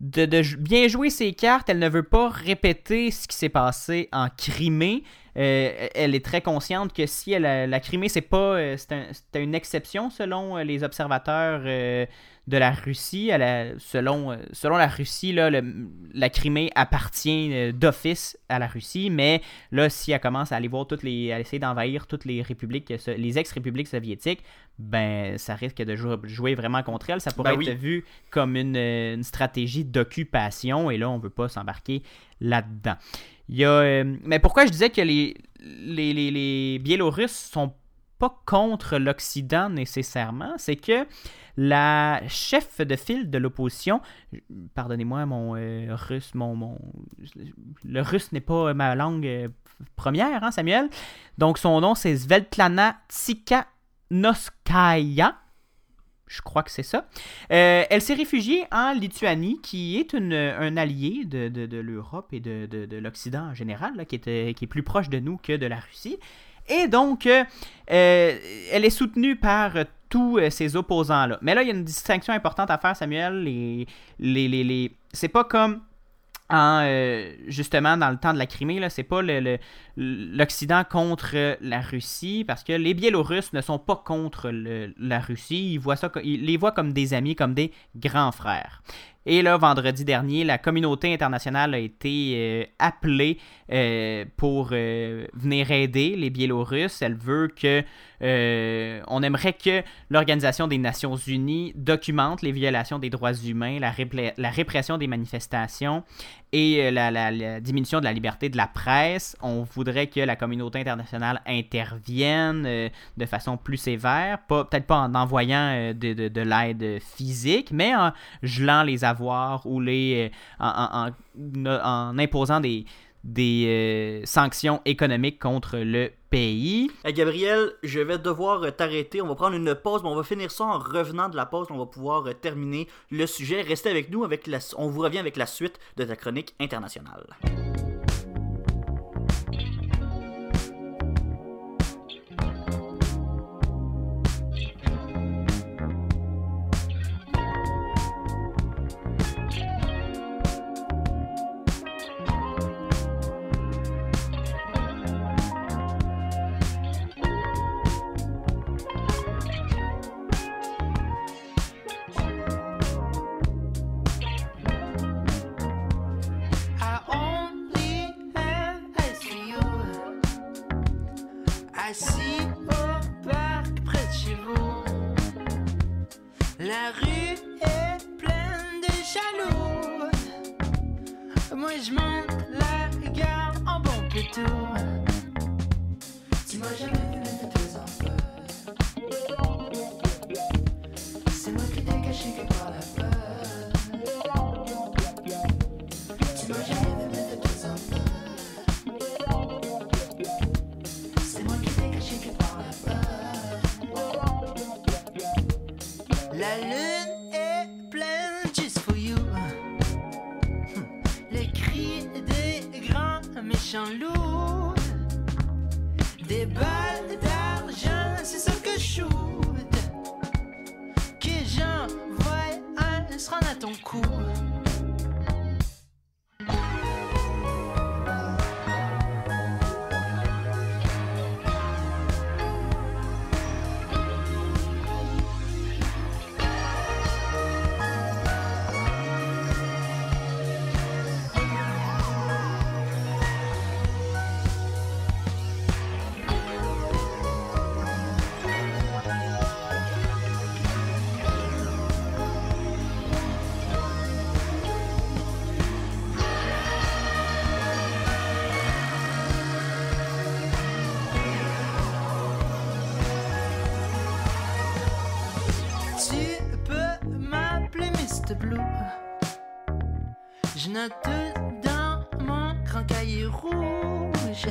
de, bien jouer ses cartes. Elle ne veut pas répéter ce qui s'est passé en Crimée. Euh, elle est très consciente que si elle a- la Crimée, c'est pas euh, un- une exception selon euh, les observateurs euh, de la Russie. Elle a- selon, selon la Russie, là, le- la Crimée appartient d'office à la Russie, mais là, si elle commence à aller voir toutes les, à essayer d'envahir toutes les républiques, les ex-républiques soviétiques, ben ça risque de jou- jouer vraiment contre elle. Ça pourrait Ben être oui. vu comme une, une stratégie d'occupation, et là, on veut pas s'embarquer là-dedans. Il y a, euh, mais pourquoi je disais que les, les, les, Biélorusses sont pas contre l'Occident nécessairement, c'est que la chef de file de l'opposition, pardonnez-moi mon euh, russe, mon, mon le russe n'est pas ma langue euh, première, hein, Samuel. Donc son nom c'est Svetlana Tsikhanouskaya. Je crois que c'est ça. Euh, elle s'est réfugiée en Lituanie, qui est une, un allié de, de- l'Europe et de, de- de l'Occident en général, là, qui, est, qui est plus proche de nous que de la Russie. Et donc, euh, euh, elle est soutenue par tous ces opposants-là. Mais là, il y a une distinction importante à faire, Samuel. Les, les, les, les- C'est pas comme euh, justement dans le temps de la Crimée, c'est pas l'Occident contre la Russie, parce que les Biélorusses ne sont pas contre la Russie, ils, voient ça, ils les voient comme des amis, comme des grands frères. Et là, vendredi dernier, la communauté internationale a été euh, appelée euh, pour euh, venir aider les Biélorusses. Elle veut que, on aimerait que l'Organisation des Nations Unies documente les violations des droits humains, la, la répression des manifestations et euh, la, diminution de la liberté de la presse. On voudrait que la communauté internationale intervienne euh, de façon plus sévère, peut-être pas en envoyant euh, de, de- de l'aide physique, mais en gelant les avoirs ou les, en, imposant des, des sanctions économiques contre le pays. Hey, Gabriel, je vais devoir euh, t'arrêter. On va prendre une pause, mais on va finir ça en revenant de la pause. On va pouvoir euh, terminer le sujet. Restez avec nous. Avec la... On vous revient avec la suite de ta chronique internationale. Cahier rouge.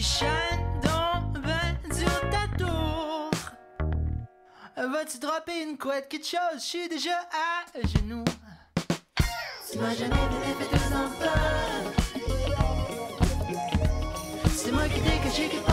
Chantes donc ben ta tour. Vas-tu dropper une couette, quelque chose? Je suis déjà à genoux. Tu m'as jamais vu fait deux enfants. C'est moi qui t'ai caché quelque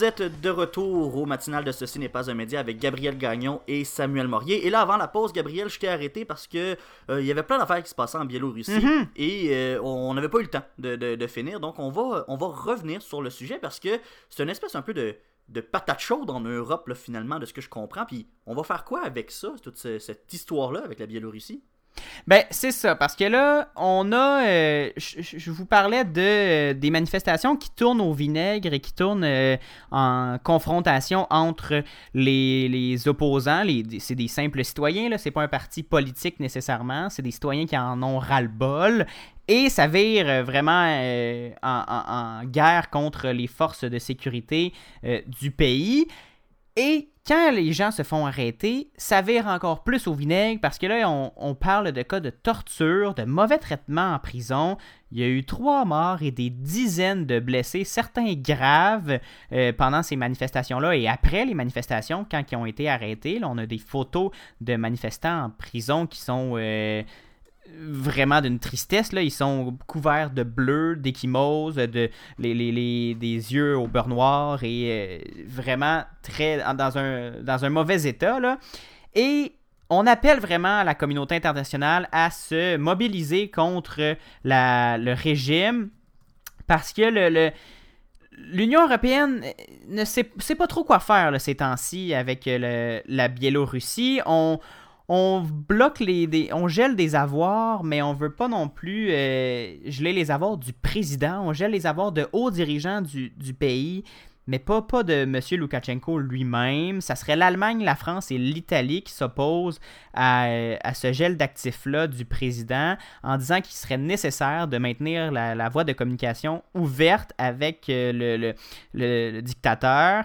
Vous êtes de retour au matinal de Ceci n'est pas un média avec Gabriel Gagnon et Samuel Morier. Et là, avant la pause, Gabriel, je t'ai arrêté parce que euh, il y avait plein d'affaires qui se passaient en Biélorussie Mhm. et euh, on n'avait pas eu le temps de, de- de finir. Donc, on va, on va revenir sur le sujet parce que c'est une espèce un peu de, de patate chaude en Europe, là, finalement, de ce que je comprends. Puis, on va faire quoi avec ça, toute ce- cette histoire-là avec la Biélorussie? Ben, c'est ça, parce que là, on a. euh, je vous parlais de, euh, des manifestations qui tournent au vinaigre et qui tournent euh, en confrontation entre les, les opposants. Les, c'est des simples citoyens, là, c'est pas un parti politique nécessairement, c'est des citoyens qui en ont ras-le-bol. Et ça vire vraiment en, en- guerre contre les forces de sécurité du pays. Et quand les gens se font arrêter, ça vire encore plus au vinaigre parce que là, on, parle de cas de torture, de mauvais traitements en prison. Il y a eu trois morts et des dizaines de blessés, certains graves, euh, pendant ces manifestations-là et après les manifestations, quand ils ont été arrêtés. Là, on a des photos de manifestants en prison qui sont euh, vraiment d'une tristesse. Là. Ils sont couverts de bleu, d'échymoses, de, les, les- les- des yeux au beurre noir et euh, vraiment très dans un, dans un mauvais état. Là. Et on appelle vraiment la communauté internationale à se mobiliser contre la- le régime parce que le- le, L'Union européenne euh, ne sait, pas trop quoi faire ces temps-ci avec euh, le- la Biélorussie. On, on bloque les, des- on gèle des avoirs, mais on veut pas non plus euh, geler les avoirs du président. On gèle les avoirs de hauts dirigeants du, pays, mais pas, pas de M. Loukachenko lui-même. Ça serait l'Allemagne, la France et l'Italie qui s'opposent à, ce gel d'actifs-là du président en disant qu'il serait nécessaire de maintenir la, voie de communication ouverte avec euh, le- le dictateur.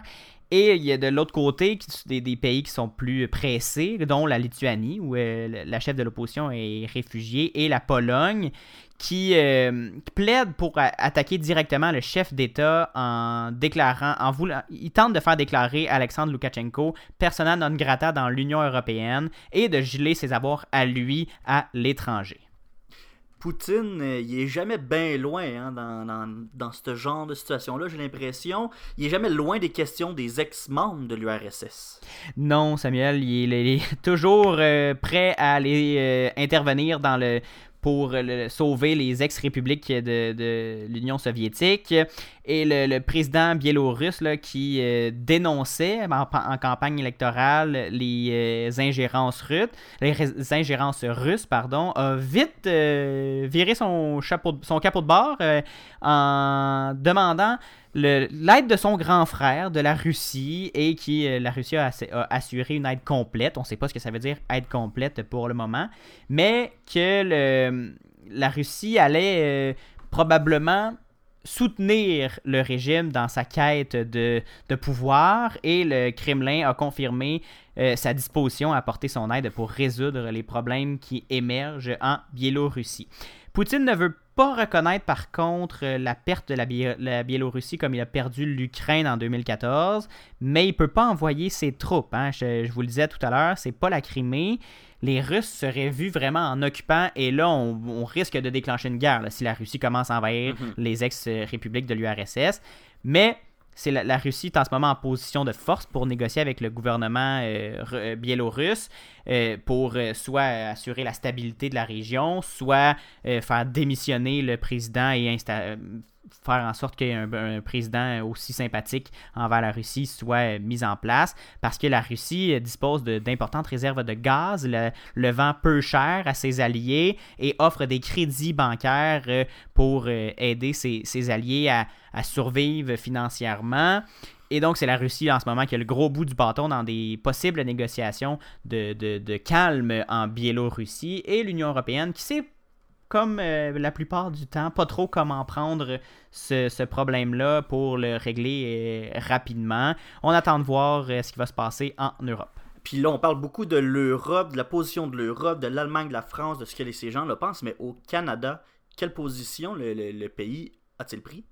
Et il y a de l'autre côté des, pays qui sont plus pressés, dont la Lituanie, où euh, la chef de l'opposition est réfugiée, et la Pologne, qui euh, plaide pour attaquer directement le chef d'État en déclarant, en voulant, il tente de faire déclarer Alexandre Loukachenko persona non grata dans l'Union européenne et de geler ses avoirs à lui à l'étranger. Poutine, euh, il est jamais bien loin hein, dans, dans, dans ce genre de situation-là, j'ai l'impression. Il est jamais loin des questions des ex-membres de l'URSS. Non, Samuel, il est, toujours euh, prêt à aller euh, intervenir dans le pour le- sauver les ex-républiques de, l'Union soviétique. Et le, président biélorusse qui euh, dénonçait en, en campagne électorale les euh, ingérences russes, les russes, pardon, a vite euh, viré son, chapeau, de- son capot de bord euh, en demandant l'aide de son grand frère de la Russie et qui euh, la Russie a, ass- a assuré une aide complète. On ne sait pas ce que ça veut dire aide complète pour le moment, mais que la Russie allait euh, probablement soutenir le régime dans sa quête de, de pouvoir et le Kremlin a confirmé euh, sa disposition à apporter son aide pour résoudre les problèmes qui émergent en Biélorussie. Poutine ne veut pas reconnaître par contre euh, la perte de la, Bié- la Biélorussie comme il a perdu l'Ukraine en 2014, mais il peut pas envoyer ses troupes. hein. Je, je vous le disais tout à l'heure, c'est pas la Crimée. Les Russes seraient vus vraiment en occupant et là on, on risque de déclencher une guerre là, si la Russie commence à envahir Mhm. les ex-républiques de l'URSS. Mais c'est la, Russie est en ce moment en position de force pour négocier avec le gouvernement euh, euh, biélorusse euh, pour soit assurer la stabilité de la région, soit faire démissionner le président et faire en sorte qu'un un président aussi sympathique envers la Russie soit mis en place parce que la Russie dispose de- d'importantes réserves de gaz, le, vend peu cher à ses alliés et offre des crédits bancaires euh, pour euh, aider ses, alliés à, survivre financièrement. Et donc, c'est la Russie en ce moment qui a le gros bout du bâton dans des possibles négociations de, calme en Biélorussie et l'Union européenne qui sait, comme euh, la plupart du temps, pas trop comment prendre ce, ce problème-là pour le régler euh, rapidement. On attend de voir euh, ce qui va se passer en Europe. Puis là, on parle beaucoup de l'Europe, de la position de l'Europe, de l'Allemagne, de la France, de ce que les- ces gens le pensent, mais au Canada, quelle position le, le- le pays a-t-il pris?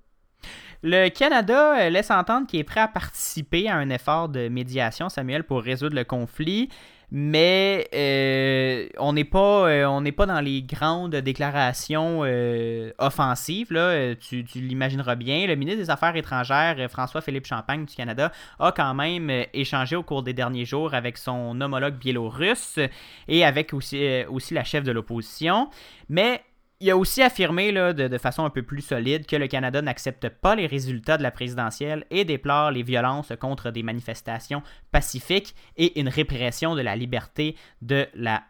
Le Canada laisse entendre qu'il est prêt à participer à un effort de médiation, Samuel, pour résoudre le conflit, mais euh, on n'est pas, euh, on n'est pas dans les grandes déclarations euh, offensives. Là. Tu, tu l'imagineras bien. Le ministre des Affaires étrangères, François-Philippe Champagne du Canada, a quand même échangé au cours des derniers jours avec son homologue biélorusse et avec aussi, aussi la chef de l'opposition. Mais il a aussi affirmé de, façon un peu plus solide que le Canada n'accepte pas les résultats de la présidentielle et déplore les violences contre des manifestations pacifiques et une répression de la liberté de la,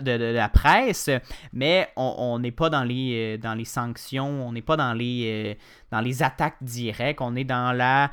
de, la presse. Mais on on n'est pas dans les, euh, dans les sanctions, on n'est pas dans les, euh, dans les attaques directes, on est dans la,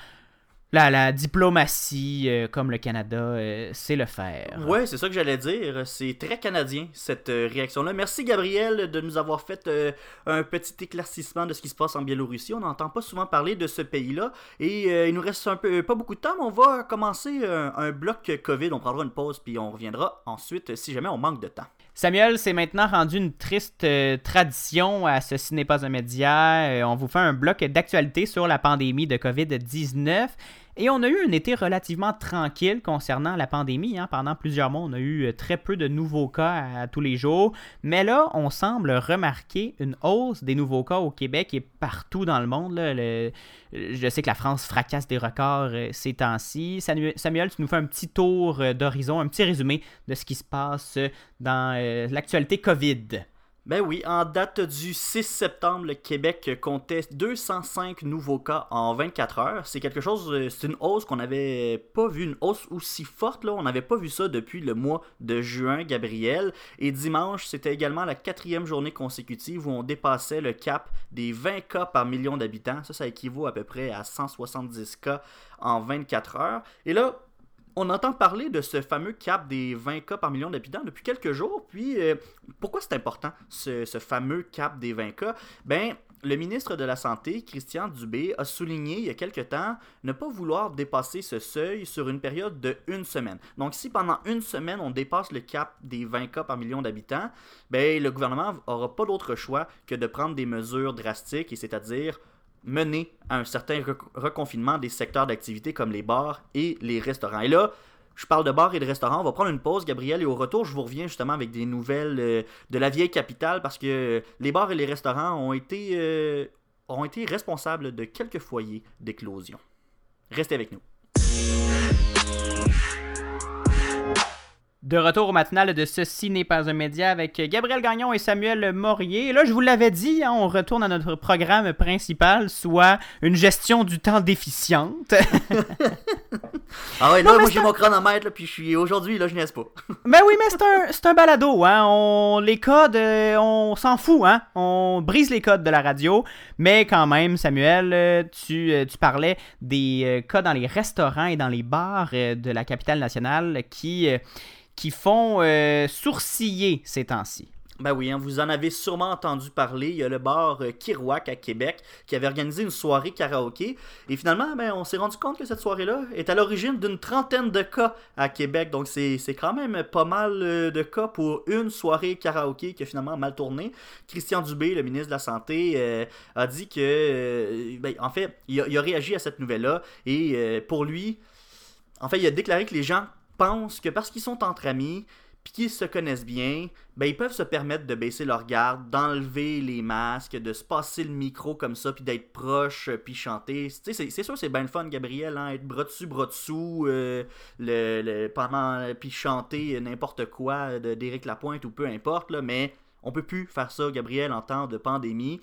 la, la diplomatie euh, comme le Canada euh, sait le faire. Ouais, c'est ça que j'allais dire. C'est très canadien, cette euh, réaction-là. Merci, Gabriel, de nous avoir fait euh, un petit éclaircissement de ce qui se passe en Biélorussie. On n'entend pas souvent parler de ce pays-là. Et euh, il nous reste un peu, pas beaucoup de temps, mais on va commencer un, un bloc COVID. On prendra une pause, puis on reviendra ensuite si jamais on manque de temps. Samuel, c'est maintenant rendu une triste euh, tradition à Ceci n'est pas un média. Euh, on vous fait un bloc d'actualité sur la pandémie de COVID-19. Et on a eu un été relativement tranquille concernant la pandémie. hein. Pendant plusieurs mois, on a eu euh, très peu de nouveaux cas à, tous les jours. Mais là, on semble remarquer une hausse des nouveaux cas au Québec et partout dans le monde. je sais que la France fracasse des records euh, ces temps-ci. Samuel, tu nous fais un petit tour euh, d'horizon, un petit résumé de ce qui se passe dans l'actualité COVID. Ben oui, en date du 6 septembre, le Québec comptait 205 nouveaux cas en 24 heures. C'est quelque chose, euh, c'est une hausse qu'on n'avait pas vu, une hausse aussi forte, là. On n'avait pas vu ça depuis le mois de juin, Gabriel. Et dimanche, c'était également la quatrième journée consécutive où on dépassait le cap des 20 cas par million d'habitants. Ça, ça équivaut à peu près à 170 cas en 24 heures. Et là, on entend parler de ce fameux cap des 20 cas par million d'habitants depuis quelques jours. Puis, euh, pourquoi c'est important, ce, fameux cap des 20 cas? Ben, le ministre de la Santé, Christian Dubé, a souligné il y a quelque temps ne pas vouloir dépasser ce seuil sur une période de une semaine. Donc, si pendant une semaine, on dépasse le cap des 20 cas par million d'habitants, ben, le gouvernement n'aura pas d'autre choix que de prendre des mesures drastiques, et c'est-à-dire mener à un certain rec- reconfinement des secteurs d'activité comme les bars et les restaurants. Et là, je parle de bars et de restaurants. On va prendre une pause, Gabriel, et au retour, je vous reviens justement avec des nouvelles euh, de la vieille capitale parce que les bars et les restaurants ont été, euh, ont été responsables de quelques foyers d'éclosion. Restez avec nous. De retour au matinal de Ceci n'est pas un média avec Gabriel Gagnon et Samuel Morier. Et là, je vous l'avais dit, hein, on retourne à notre programme principal, soit une gestion du temps déficiente. Ah ouais, là, moi j'ai mon chronomètre, là, puis je suis aujourd'hui, là, je niaise pas. Mais oui, mais c'est un, balado, hein. On, les codes, euh, on s'en fout, hein. On brise les codes de la radio. Mais quand même, Samuel, euh, tu, euh, tu parlais des euh, cas dans les restaurants et dans les bars euh, de la capitale nationale qui, qui font euh, sourciller ces temps-ci. Ben oui, hein, vous en avez sûrement entendu parler. Il y a le bar euh, Kirouac à Québec qui avait organisé une soirée karaoké. Et finalement, ben, on s'est rendu compte que cette soirée-là est à l'origine d'une trentaine de cas à Québec. Donc c'est quand même pas mal euh, de cas pour une soirée karaoké qui a finalement mal tourné. Christian Dubé, le ministre de la Santé, a dit que... ben, en fait, il a, réagi à cette nouvelle-là. Et pour lui, en fait, il a déclaré que les gens pensent que parce qu'ils sont entre amis, puis qu'ils se connaissent bien, ben ils peuvent se permettre de baisser leur garde, d'enlever les masques, de se passer le micro comme ça, puis d'être proche, euh, puis chanter. C'est- sûr c'est bien le fun, Gabriel, hein, être bras dessus, bras dessous, euh, le, puis chanter n'importe quoi d'Éric Lapointe ou peu importe, mais on peut plus faire ça, Gabriel, en temps de pandémie.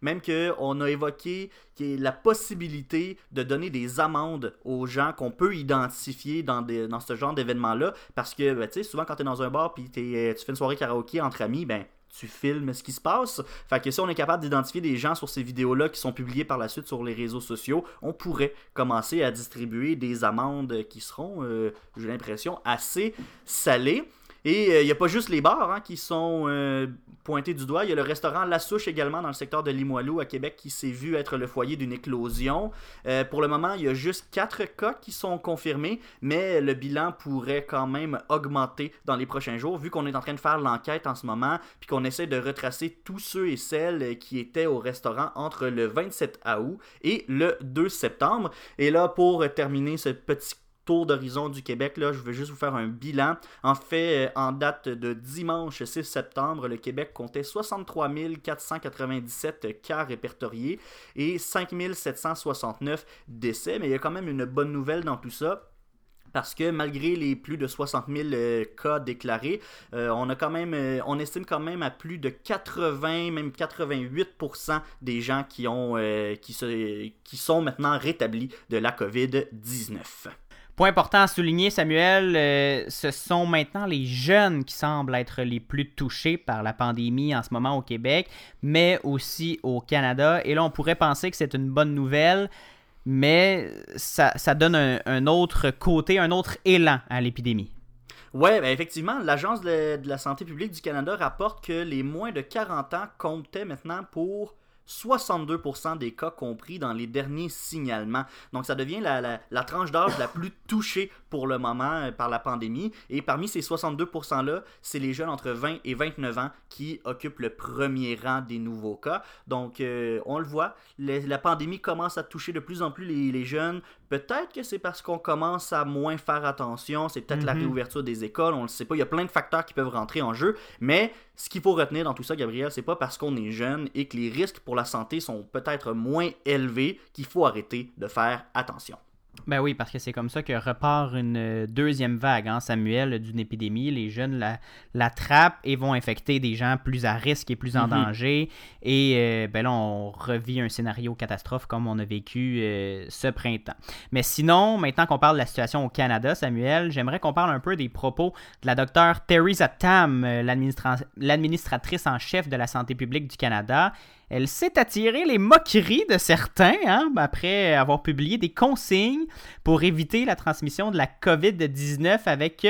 Même qu'on a évoqué la possibilité de donner des amendes aux gens qu'on peut identifier dans, ce genre d'événement-là. Parce que, ben, souvent quand tu es dans un bar puis t'es- tu fais une soirée karaoké entre amis, ben tu filmes ce qui se passe. Fait que si on est capable d'identifier des gens sur ces vidéos-là qui sont publiées par la suite sur les réseaux sociaux, on pourrait commencer à distribuer des amendes qui seront, euh, j'ai l'impression, assez salées. Et euh, il n'y a pas juste les bars hein, qui sont euh, pointés du doigt. Il y a le restaurant La Souche également dans le secteur de Limoilou à Québec qui s'est vu être le foyer d'une éclosion. Euh, pour le moment, il y a juste 4 cas qui sont confirmés, mais le bilan pourrait quand même augmenter dans les prochains jours vu qu'on est en train de faire l'enquête en ce moment puis qu'on essaie de retracer tous ceux et celles qui étaient au restaurant entre le 27 août et le 2 septembre. Et là, pour terminer ce petit tour d'horizon du Québec, là, je vais juste vous faire un bilan. En fait, euh, en date de dimanche 6 septembre, le Québec comptait 63 497 cas répertoriés et 5 769 décès. Mais il y a quand même une bonne nouvelle dans tout ça. Parce que malgré les plus de 60 000 euh, cas déclarés, euh, on a quand même, on estime quand même à plus de 80, même 88% des gens qui ont, qui sont maintenant rétablis de la COVID-19. Point important à souligner, Samuel, euh, ce sont maintenant les jeunes qui semblent être les plus touchés par la pandémie en ce moment au Québec, mais aussi au Canada. Et là, on pourrait penser que c'est une bonne nouvelle, mais ça, donne un, autre côté, un autre élan à l'épidémie. Ouais, ben effectivement, l'Agence de la santé publique du Canada rapporte que les moins de 40 ans comptaient maintenant pour 62% des cas compris dans les derniers signalements. Donc ça devient la, tranche d'âge la plus touchée pour le moment euh, par la pandémie. Et parmi ces 62%-là, c'est les jeunes entre 20 et 29 ans qui occupent le premier rang des nouveaux cas. Donc euh, on le voit, la pandémie commence à toucher de plus en plus les jeunes. Peut-être que c'est parce qu'on commence à moins faire attention, c'est peut-être la Mhm. réouverture des écoles, on ne le sait pas, il y a plein de facteurs qui peuvent rentrer en jeu, mais ce qu'il faut retenir dans tout ça, Gabriel, c'est pas parce qu'on est jeune et que les risques pour la santé sont peut-être moins élevés qu'il faut arrêter de faire attention. Ben oui, parce que c'est comme ça que repart une euh, deuxième vague, hein, Samuel, d'une épidémie. Les jeunes la- l'attrapent et vont infecter des gens plus à risque et plus en Mhm. danger. Et euh, ben là, on revit un scénario catastrophe comme on a vécu euh, ce printemps. Mais sinon, maintenant qu'on parle de la situation au Canada, Samuel, j'aimerais qu'on parle un peu des propos de la docteure Theresa Tam, l'administra- l'administratrice en chef de la santé publique du Canada. Elle s'est attirée les moqueries de certains hein, après avoir publié des consignes pour éviter la transmission de la COVID-19 avec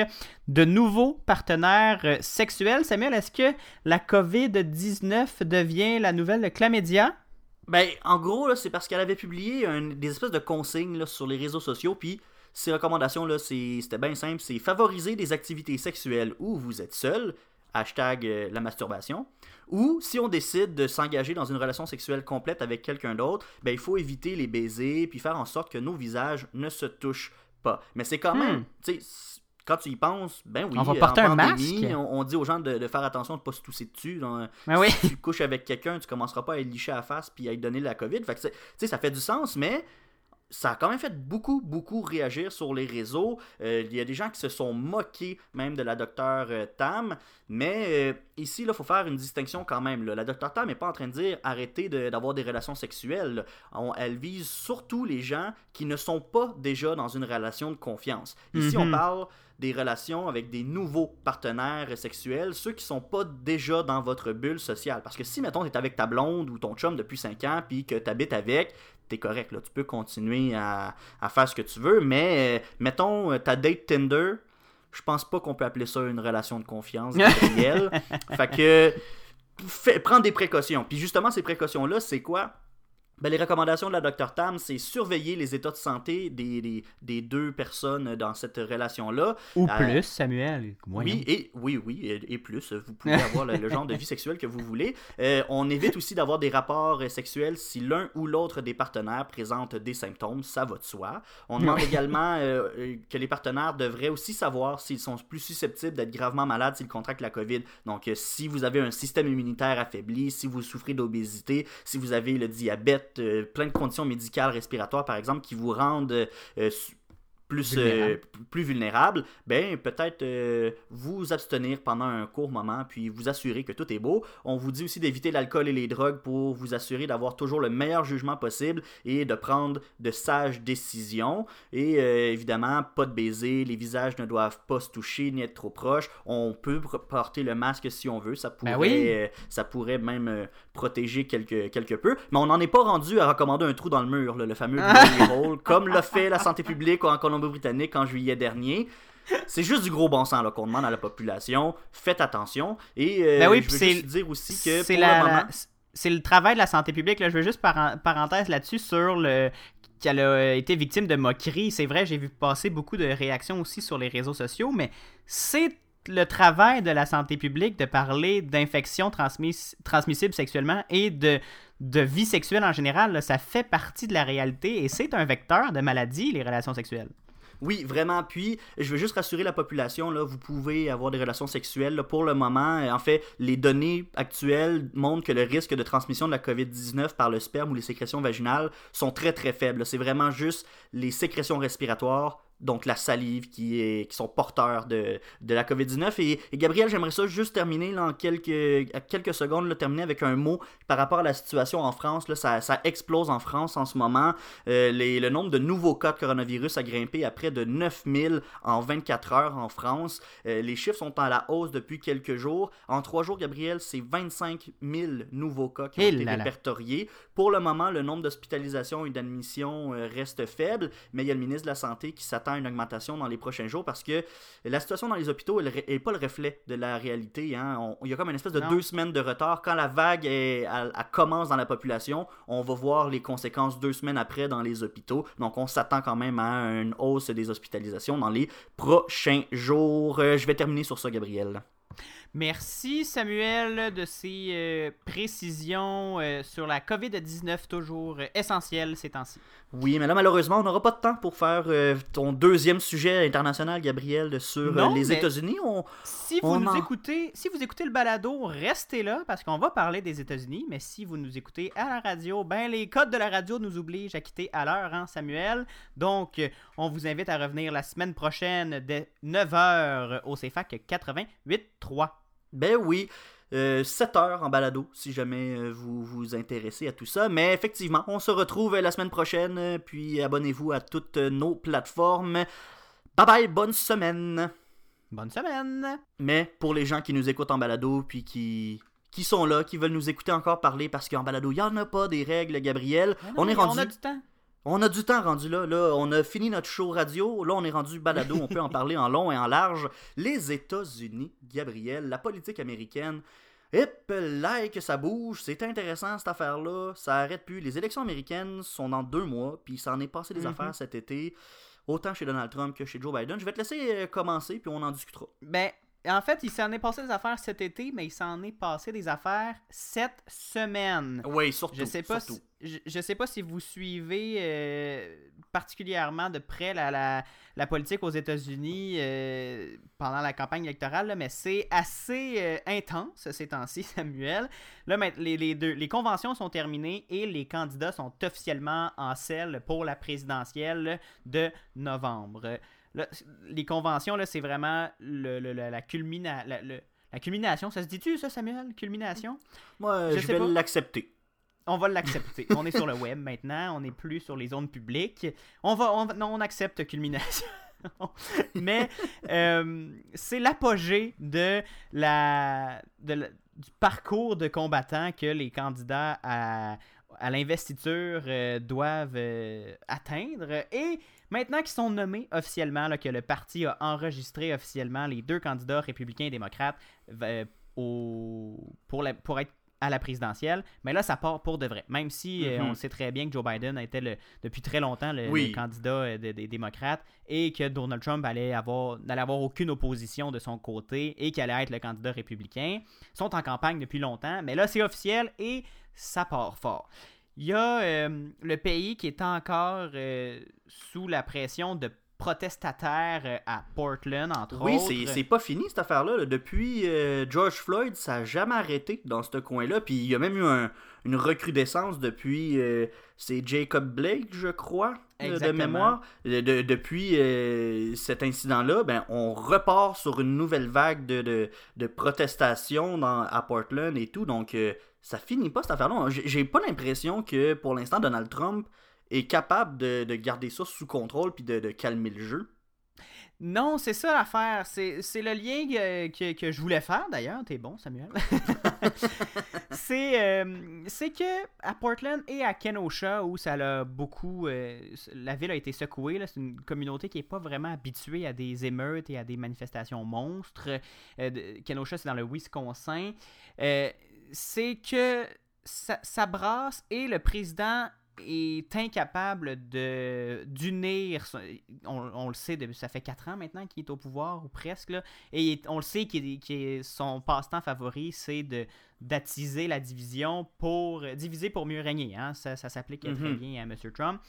de nouveaux partenaires euh, sexuels. Samuel, est-ce que la COVID-19 devient la nouvelle chlamydia? Ben, en gros, c'est parce qu'elle avait publié des espèces de consignes sur les réseaux sociaux, puis ses recommandations, là, c'était bien simple, c'est favoriser des activités sexuelles où vous êtes seul, hashtag euh, la masturbation, ou si on décide de s'engager dans une relation sexuelle complète avec quelqu'un d'autre, ben, il faut éviter les baisers, puis faire en sorte que nos visages ne se touchent pas. Mais c'est quand Hmm. même, tu sais, c- quand tu y penses, ben oui, On va porter un pandémie, masque. On, on dit aux gens de, de faire attention de ne pas se tousser dessus. dans- Ben oui. si tu couches avec quelqu'un, tu commenceras pas à licher à la face puis à lui donner la COVID. Fait que ça fait du sens, mais ça a quand même fait beaucoup, beaucoup réagir sur les réseaux. Euh, Il y a des gens qui se sont moqués même de la docteure euh, Tam. Mais euh, ici, il faut faire une distinction quand même. là. La docteure Tam n'est pas en train de dire arrêtez de- d'avoir des relations sexuelles. On- elle vise surtout les gens qui ne sont pas déjà dans une relation de confiance. Ici, on Mhm. parle des relations avec des nouveaux partenaires sexuels, ceux qui sont pas déjà dans votre bulle sociale. Parce que si, mettons, tu es avec ta blonde ou ton chum depuis 5 ans, puis que tu habites avec, t'es correct, là. Tu peux continuer à, à faire ce que tu veux, mais, euh, mettons, euh, ta date Tinder, je pense pas qu'on peut appeler ça une relation de confiance réelle. fait que, fais- prends des précautions. Puis justement, ces précautions-là, c'est quoi? Ben, les recommandations de la Dr Tam, c'est surveiller les états de santé des, des- des deux personnes dans cette relation-là. Ou Euh, plus, Samuel. Oui, et, oui, oui, et, et plus. Vous pouvez avoir le, le genre de vie sexuelle que vous voulez. Euh, on évite aussi d'avoir des rapports euh, sexuels si l'un ou l'autre des partenaires présente des symptômes, ça va de soi. On demande également euh, que les partenaires devraient aussi savoir s'ils sont plus susceptibles d'être gravement malades s'ils contractent la COVID. Donc, si vous avez un système immunitaire affaibli, si vous souffrez d'obésité, si vous avez le diabète, euh, plein de conditions médicales respiratoires, par exemple, qui vous rendent euh, euh, plus, Vulnérable. euh, p- plus vulnérables, ben peut-être euh, vous abstenir pendant un court moment, puis vous assurer que tout est beau. On vous dit aussi d'éviter l'alcool et les drogues pour vous assurer d'avoir toujours le meilleur jugement possible et de prendre de sages décisions. Et euh, évidemment, pas de baiser, les visages ne doivent pas se toucher ni être trop proches. On peut porter le masque si on veut, ça pourrait, Ben oui. euh, ça pourrait même protéger quelque, quelque peu. Mais on n'en est pas rendu à recommander un trou dans le mur, là, le fameux hole, comme l'a fait la santé publique en Colombie-Britannique en juillet dernier. C'est juste du gros bon sens qu'on demande à la population. Faites attention. Et euh, Ben oui, je veux juste dire aussi que c'est pour la- le moment... la- c'est le travail de la santé publique. Là. Je veux juste par parenthèse là-dessus sur le qu'elle a été victime de moqueries. C'est vrai, j'ai vu passer beaucoup de réactions aussi sur les réseaux sociaux, mais c'est le travail de la santé publique de parler d'infections transmis- transmissibles sexuellement et de, de vie sexuelle en général. là. Ça fait partie de la réalité et c'est un vecteur de maladie, les relations sexuelles. Oui, vraiment. Puis, je veux juste rassurer la population, là, vous pouvez avoir des relations sexuelles. pour le moment, Euh, en fait, les données actuelles montrent que le risque de transmission de la COVID-19 par le sperme ou les sécrétions vaginales sont très, très faibles. C'est vraiment juste les sécrétions respiratoires, donc la salive, qui, est, qui sont porteurs de, de la COVID-19. Et, et Gabriel, j'aimerais ça juste terminer là, en quelques, à quelques secondes, là, terminer avec un mot par rapport à la situation en France. Là, ça, ça explose en France en ce moment. Euh, les- le nombre de nouveaux cas de coronavirus a grimpé à près de 9000 en 24 heures en France. Euh, les chiffres sont à la hausse depuis quelques jours. En trois jours, Gabriel, c'est 25 000 nouveaux cas qui ont Eh été répertoriés. Pour le moment, le nombre d'hospitalisations et d'admissions euh, reste faible, mais il y a le ministre de la Santé qui s'attend une augmentation dans les prochains jours parce que la situation dans les hôpitaux n'est pas le reflet de la réalité. hein. On- il y a comme une espèce de Non. deux semaines de retard. Quand la vague est- elle- elle commence dans la population, on va voir les conséquences deux semaines après dans les hôpitaux. Donc on s'attend quand même à une hausse des hospitalisations dans les prochains jours. Euh, je vais terminer sur ça, Gabriel. Merci Samuel de ces euh, précisions euh, sur la COVID-19 toujours euh, essentielles ces temps-ci. Oui, mais là, malheureusement, on n'aura pas de temps pour faire euh, ton deuxième sujet international, Gabriel, sur Non, les États-Unis. On... Si vous nous en- écoutez, si vous écoutez le balado, restez là parce qu'on va parler des États-Unis. Mais si vous nous écoutez à la radio, ben les codes de la radio nous obligent à quitter à l'heure, hein, Samuel. Donc, on vous invite à revenir la semaine prochaine dès 9h au CFAC 88.3. Ben oui. 7 heures en balado, si jamais euh, vous vous intéressez à tout ça. Mais effectivement, on se retrouve euh, la semaine prochaine. euh, Puis abonnez-vous à toutes euh, nos plateformes. Bye bye, bonne semaine. Bonne semaine! Mais pour les gens qui nous écoutent en balado, puis qui, qui sont là, qui veulent nous écouter encore parler, parce qu'en balado, il n'y en a pas des règles, Gabriel. Non, on est rendu. On a du temps. On a du temps rendu là. là. On a fini notre show radio. Là, on est rendu balado. On peut en parler en long et en large. Les États-Unis, Gabriel, la politique américaine. Hip, là que ça bouge. C'est intéressant cette affaire-là. Ça arrête plus. Les élections américaines sont dans deux mois. Puis ça en est passé des Mhm. affaires cet été. Autant chez Donald Trump que chez Joe Biden. Je vais te laisser euh, commencer, puis on en discutera. Ben, en fait, il s'en est passé des affaires cet été, mais il s'en est passé des affaires cette semaine. Oui, surtout. Je sais pas surtout. si, je, je sais pas si vous suivez euh, particulièrement de près la, la, la politique aux États-Unis euh, pendant la campagne électorale, là, mais c'est assez euh, intense ces temps-ci, Samuel. Là, les, les deux, les conventions sont terminées et les candidats sont officiellement en selle pour la présidentielle de novembre. Là, les conventions, là, c'est vraiment le, la, culmina, la, le- la culmination. Ça se dit-tu, ça, Samuel? Culmination? Moi, Je je, vais pas. l'accepter. On va l'accepter. on est sur le web maintenant, on n'est plus sur les zones publiques. On va, on non, on accepte culmination. Mais euh, c'est l'apogée de la, de la- du parcours de combattants que les candidats à, à l'investiture euh, doivent euh, atteindre. Et maintenant qu'ils sont nommés officiellement, là, que le parti a enregistré officiellement les deux candidats républicains et démocrates euh, au, pour, la- pour être à la présidentielle, mais là, ça part pour de vrai. Même si euh, Mhm. on sait très bien que Joe Biden était le, depuis très longtemps le, Oui. le candidat euh, des- des démocrates et que Donald Trump allait avoir, n'allait avoir aucune opposition de son côté et qu'il allait être le candidat républicain. Ils sont en campagne depuis longtemps, mais là, c'est officiel et ça part fort. Il y a euh, le pays qui est encore euh, sous la pression de protestataires euh, à Portland, entre Oui, autres. c'est c'est pas fini cette affaire-là. là. Depuis euh, George Floyd, ça n'a jamais arrêté dans ce coin-là. Puis il y a même eu un- une recrudescence depuis. euh, c'est Jacob Blake, je crois, de mémoire. De- depuis euh, cet incident-là, ben, on repart sur une nouvelle vague de, de, protestations dans, à Portland et tout. Donc ça finit pas cette affaire-là. J'ai pas l'impression que pour l'instant Donald Trump est capable de, de garder ça sous contrôle puis de, de calmer le jeu. Non, c'est ça l'affaire. C'est le lien que, que- que je voulais faire d'ailleurs. T'es bon, Samuel. c'est euh, c'est que à Portland et à Kenosha, où ça l'a beaucoup. euh, la ville a été secouée. C'est une communauté qui n'est pas vraiment habituée à des émeutes et à des manifestations monstres. Euh, Kenosha, c'est dans le Wisconsin. C'est que ça, ça brasse et le président est incapable de d'unir on, on le sait ça fait quatre ans maintenant qu'il est au pouvoir ou presque là, et est- on le sait qu'il est- son passe-temps favori c'est de d'attiser la division pour diviser pour mieux régner hein. ça, ça s'applique très Mhm. bien à M. Trump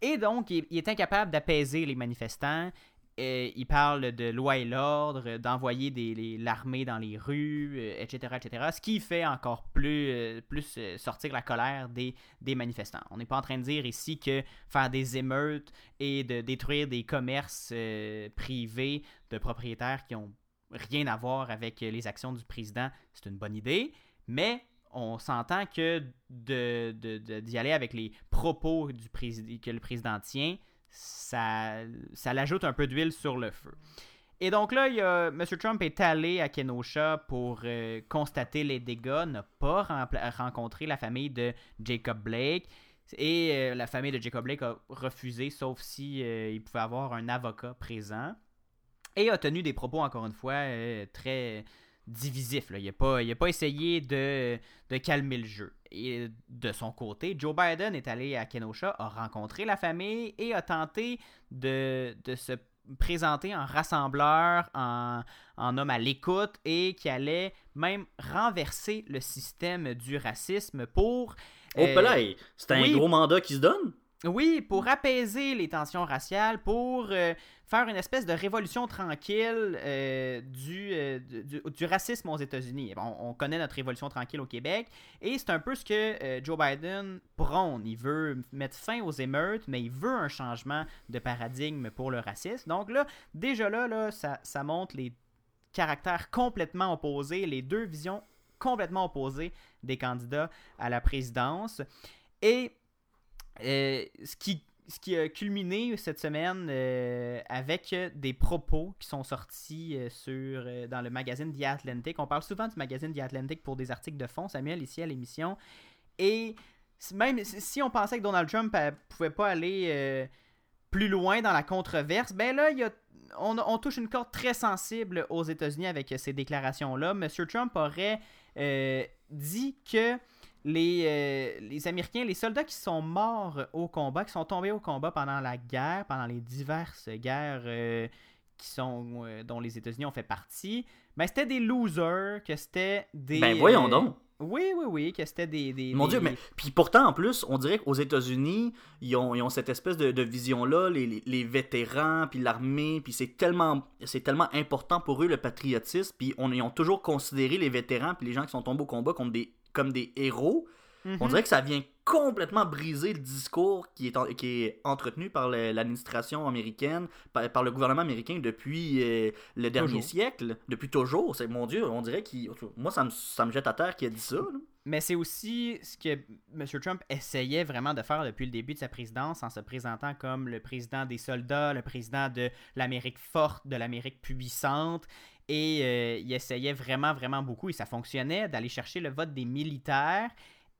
et donc il, il est incapable d'apaiser les manifestants il parle de loi et l'ordre, d'envoyer l'armée dans les rues, euh, etc., etc. Ce qui fait encore plus, euh, euh, sortir la colère des, manifestants. On n'est pas en train de dire ici que faire des émeutes et de détruire des commerces privés de propriétaires qui ont rien à voir avec les actions du président, c'est une bonne idée, mais on s'entend que d'y aller avec les propos que le président tient, ça, ça l'ajoute un peu d'huile sur le feu. Et donc là, M. Trump est allé à Kenosha pour euh, constater les dégâts, n'a pas rencontré la famille de Jacob Blake. Et euh, la famille de Jacob Blake a refusé, sauf si euh, il pouvait avoir un avocat présent. Et a tenu des propos, encore une fois, très divisifs. là. Il n'a pas, il a pas essayé de, de calmer le jeu. Et de son côté, Joe Biden est allé à Kenosha, a rencontré la famille et a tenté de, de se présenter en rassembleur, en, en homme à l'écoute et qui allait même renverser le système du racisme pour... Oh, euh, palais, c'est un oui. gros mandat qui se donne? Oui, pour apaiser les tensions raciales, pour euh, faire une espèce de révolution tranquille euh, du, euh, du, du racisme aux États-Unis. On connaît notre révolution tranquille au Québec, et c'est un peu ce que Joe Biden prône. Il veut mettre fin aux émeutes, mais il veut un changement de paradigme pour le racisme. Donc là, déjà là, là ça, ça montre les caractères complètement opposés, les deux visions complètement opposées des candidats à la présidence. Et euh, ce, qui, a culminé cette semaine euh, avec des propos qui sont sortis euh, sur, dans le magazine The Atlantic. On parle souvent du magazine The Atlantic pour des articles de fond, Samuel, ici à l'émission. Et même si- on pensait que Donald Trump ne pouvait pas aller plus loin dans la controverse, ben là, on, on touche une corde très sensible aux États-Unis avec ces déclarations-là. Monsieur Trump aurait dit que les, euh, les Américains, les soldats qui sont morts au combat, qui sont tombés au combat pendant la guerre, pendant les diverses guerres euh, qui sont, euh, dont les États-Unis ont fait partie, ben c'était des losers, que c'était des... Ben voyons donc. Oui, oui, oui, que c'était des... des- Mon des- Dieu, mais puis pourtant en plus, on dirait qu'aux États-Unis, ils ont, ils ont cette espèce de, de vision-là, les, les, les vétérans, puis l'armée, puis c'est tellement, c'est tellement important pour eux le patriotisme, puis on, ils ont toujours considéré les vétérans, puis les gens qui sont tombés au combat comme des, comme des héros. Mhm. On dirait que ça vient complètement briser le discours qui est, en- qui est entretenu par l'administration américaine, par, par le gouvernement américain depuis euh, le dernier Toujours. siècle, depuis toujours. C'est mon Dieu, on dirait qu'il, moi ça me, ça me jette à terre qu'il a dit ça. là. Mais c'est aussi ce que M. Trump essayait vraiment de faire depuis le début de sa présidence en se présentant comme le président des soldats, le président de l'Amérique forte, de l'Amérique puissante. Et euh, il essayait vraiment, vraiment beaucoup, et ça fonctionnait, d'aller chercher le vote des militaires.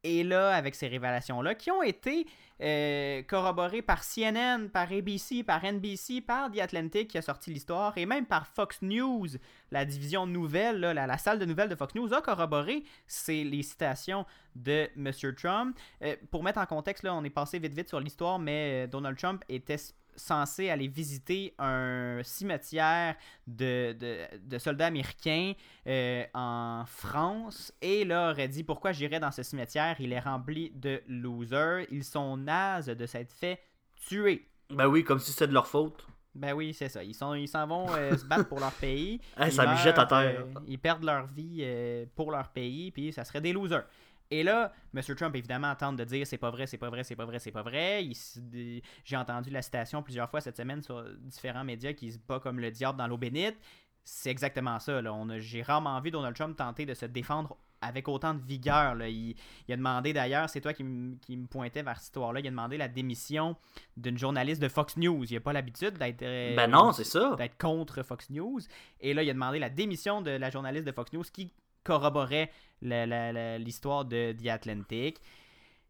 Et là, avec ces révélations-là, qui ont été euh, corroborées par CNN, par ABC, par NBC, par The Atlantic qui a sorti l'histoire, et même par Fox News, la division nouvelle, là, la, salle de nouvelles de Fox News a corroboré c'est les citations de M. Trump. Euh, pour mettre en contexte, là, on est passé vite vite sur l'histoire, mais Donald Trump était censé aller visiter un cimetière de, de, de soldats américains euh, en France et là aurait dit pourquoi j'irais dans ce cimetière? Il est rempli de losers ils sont nazes de s'être fait tuer Ben oui, comme si c'était de leur faute. Ben oui, c'est ça. Ils sont, ils s'en vont euh, se battre pour leur pays. Hey, ça me jette à terre. euh, ils perdent leur vie pour leur pays, puis ça serait des losers. Et là, M. Trump, évidemment, tente de dire c'est pas vrai, c'est pas vrai, c'est pas vrai, c'est pas vrai. J'ai entendu la citation plusieurs fois cette semaine sur différents médias qui se bat comme le diable dans l'eau bénite. C'est exactement ça. J'ai rarement vu Donald Trump tenter de se défendre avec autant de vigueur. là. Il, il a demandé d'ailleurs, c'est toi qui, m- qui me pointais vers cette histoire-là, il a demandé la démission d'une journaliste de Fox News. Il n'a pas l'habitude d'être euh, Ben non, c'est ça. d'être contre Fox News. Et là, il a demandé la démission de la journaliste de Fox News qui corroborait l'histoire de The Atlantic.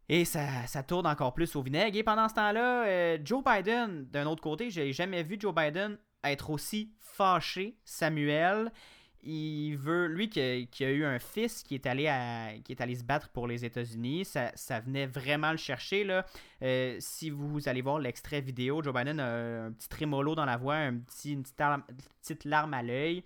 Et ça, tourne encore plus au vinaigre. Et pendant ce temps-là, euh, Joe Biden, d'un autre côté, j'ai jamais vu Joe Biden être aussi fâché. Samuel, il veut, lui qui a, eu un fils qui est allé, qui est allé se battre pour les États-Unis, ça, venait vraiment le chercher. Là. Euh, si vous allez voir l'extrait vidéo, Joe Biden a un petit trémolo dans la voix, une petite larme à l'œil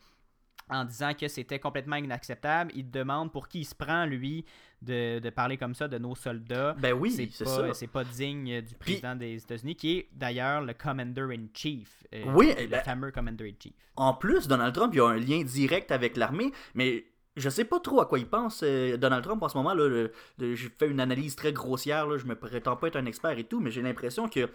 en disant que c'était complètement inacceptable. Il demande pour qui il se prend, lui, de, de parler comme ça de nos soldats. Ben oui, c'est pas, ça. c'est pas digne du président des États-Unis, qui est d'ailleurs le Commander-in-Chief. euh, Oui, le ben- fameux Commander-in-Chief. En plus, Donald Trump, il a un lien direct avec l'armée, mais je sais pas trop à quoi il pense, euh, Donald Trump, en ce moment. Là, le- le- j'ai fait une analyse très grossière, là, je me prétends pas être un expert et tout, mais j'ai l'impression que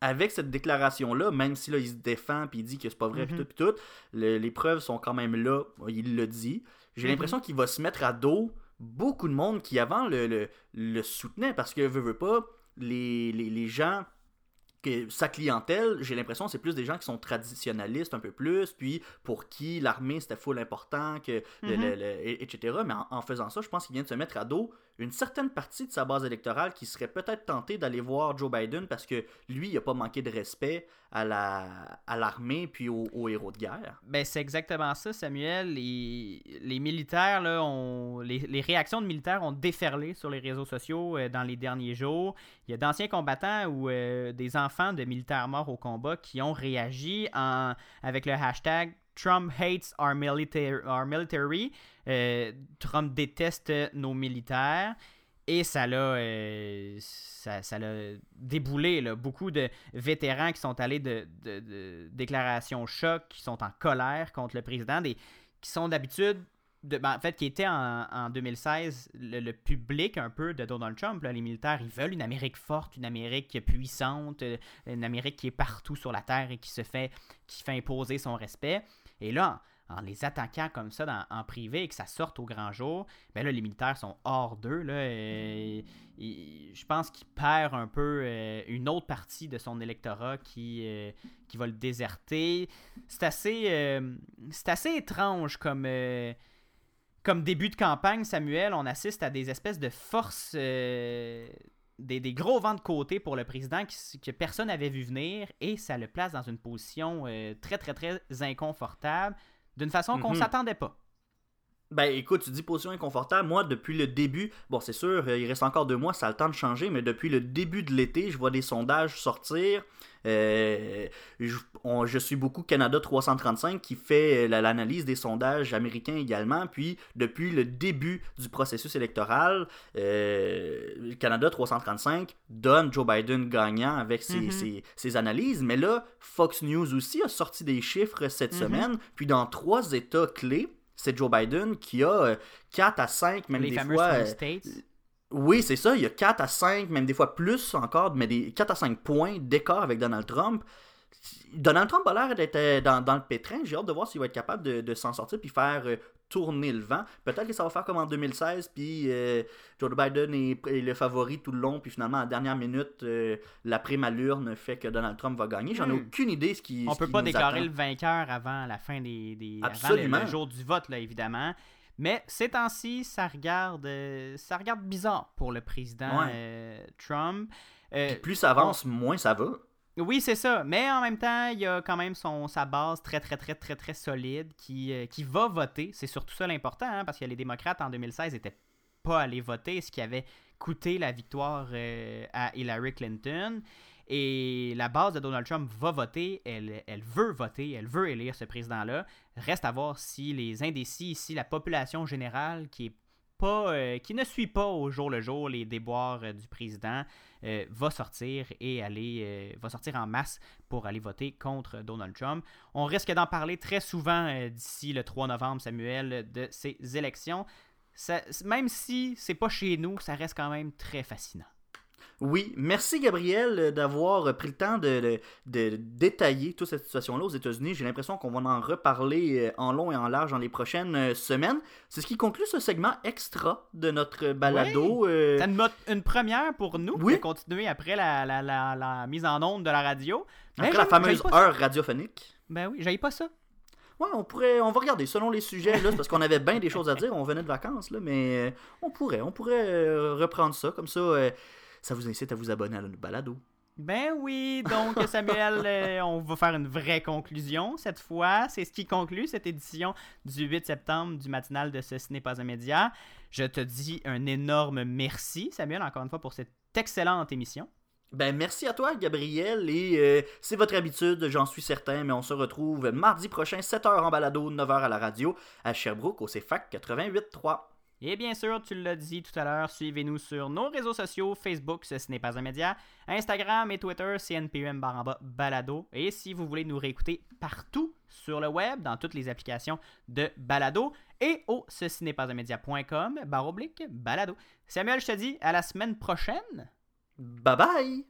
avec cette déclaration-là, même si là, il se défend puis il dit que c'est pas vrai, puis Mhm. tout, puis tout, le- les preuves sont quand même là, il le dit. J'ai Mhm. l'impression qu'il va se mettre à dos beaucoup de monde qui avant le, le, le soutenait parce que, veut, veut pas, les, les, les gens que sa clientèle, j'ai l'impression, c'est plus des gens qui sont traditionnalistes un peu plus, puis pour qui l'armée c'était full important, que Mhm. le- le- et- etc. Mais en, en faisant ça, je pense qu'il vient de se mettre à dos une certaine partie de sa base électorale qui serait peut-être tentée d'aller voir Joe Biden parce que lui, il a pas manqué de respect à la à l'armée puis aux, héros de guerre. Ben, c'est exactement ça, Samuel. Les, militaires, les, réactions de militaires ont déferlé sur les réseaux sociaux euh, dans les derniers jours. Il y a d'anciens combattants ou euh, des enfants de militaires morts au combat qui ont réagi avec le hashtag Trump hates our military. Euh, Trump déteste nos militaires. Et ça l'a, euh, ça, ça déboulé. Beaucoup de vétérans qui sont allés de, déclarations choc, qui sont en colère contre le président, qui sont d'habitude, de, ben, en fait, qui étaient en, en 2016 le, public un peu de Donald Trump. Les militaires, ils veulent une Amérique forte, une Amérique puissante, une Amérique qui est partout sur la Terre et qui se fait, qui fait imposer son respect. Et là, en, les attaquant comme ça en privé et que ça sorte au grand jour, ben là, les militaires sont hors d'eux. Là, je pense qu'il perd un peu euh, une autre partie de son électorat qui, euh, qui va le déserter. C'est assez, euh, c'est assez étrange comme, comme début de campagne, Samuel. On assiste à des espèces de forces, des, des gros vents de côté pour le président qui que personne n'avait vu venir et ça le place dans une position euh, très, très, très inconfortable d'une façon qu'on Mhm. s'attendait pas. Ben écoute, tu dis position inconfortable. Moi, depuis le début, bon, c'est sûr, euh, il reste encore deux mois, ça a le temps de changer, mais depuis le début de l'été, je vois des sondages sortir. Euh, je, on- je suis beaucoup Canada 335 qui fait euh, la- l'analyse des sondages américains également. Puis, depuis le début du processus électoral, euh, Canada 335 donne Joe Biden gagnant avec ses, Mhm. ses- ses analyses. Mais là, Fox News aussi a sorti des chiffres cette Mhm. semaine. Puis, dans trois États clés, c'est Joe Biden qui a euh, 4 à 5, même les des fois. euh, states. oui, c'est ça. Il y a 4 à 5, même des fois plus encore, mais des 4 à 5 points d'écart avec Donald Trump. Donald Trump a l'air d'être euh, dans, dans le pétrin. J'ai hâte de voir s'il va être capable de, de s'en sortir puis faire euh, tourner le vent. Peut-être que ça va faire comme en 2016, puis euh, Joe Biden est, est le favori tout le long, puis finalement, à la dernière minute, euh, la prime à l'urne fait que Donald Trump va gagner. J'en ai Hmm. aucune idée ce qui On ce peut qui pas nous déclarer attend. le vainqueur avant la fin des, des avant le- Absolument. le, jour du vote là évidemment. Mais ces temps-ci, ça regarde euh, ça regarde bizarre pour le président Ouais. euh, Trump. Puis plus ça avance, moins ça va. Oui, c'est ça. Mais en même temps, il y a quand même sa base très, très, très, très, très solide qui, euh, va voter. C'est surtout ça l'important, hein, parce que les démocrates en 2016 n'étaient pas allés voter, ce qui avait coûté la victoire euh, à Hillary Clinton. Et la base de Donald Trump va voter, elle, elle veut voter, elle veut élire ce président-là. Reste à voir si les indécis, si la population générale, qui est pas, euh, qui ne suit pas au jour le jour les déboires euh, du président euh, va sortir et aller va sortir en masse pour aller voter contre Donald Trump. On risque d'en parler très souvent d'ici le 3 novembre, Samuel, de ces élections. Même si c'est pas chez nous, ça reste quand même très fascinant. Oui, merci Gabriel euh, d'avoir pris le temps de, de- de détailler toute cette situation-là aux États-Unis. J'ai l'impression qu'on va en reparler euh, en long et en large dans les prochaines euh, semaines. C'est ce qui conclut ce segment extra de notre balado. euh, C'est une, première pour nous Oui. de continuer après la, la- la- la mise en onde de la radio. Après la fameuse ça. heure radiophonique. Ben oui, j'aille pas ça. Ouais, on pourrait, on va regarder selon les sujets, là, c'est parce qu'on avait bien des choses à dire, on venait de vacances, là, mais euh, on pourrait, on pourrait euh, reprendre ça, comme ça, euh, ça vous incite à vous abonner à notre balado? Ben oui, donc Samuel, euh, on va faire une vraie conclusion cette fois. C'est ce qui conclut cette édition du 8 septembre du matinal de Ceci n'est pas un média. Je te dis un énorme merci, Samuel, encore une fois, pour cette excellente émission. Ben merci à toi, Gabriel, et euh, c'est votre habitude, j'en suis certain, mais on se retrouve mardi prochain, 7h en balado, 9h à la radio, à Sherbrooke, au CFAC 88.3. Et bien sûr, tu l'as dit tout à l'heure, suivez-nous sur nos réseaux sociaux, Facebook, Ceci n'est pas un média, Instagram et Twitter, CNPUM bas, balado. Et si vous voulez nous réécouter partout sur le web, dans toutes les applications de balado, et au ceci n'est pas un média.com, barre oblique, balado. Samuel, je te dis à la semaine prochaine. Bye bye!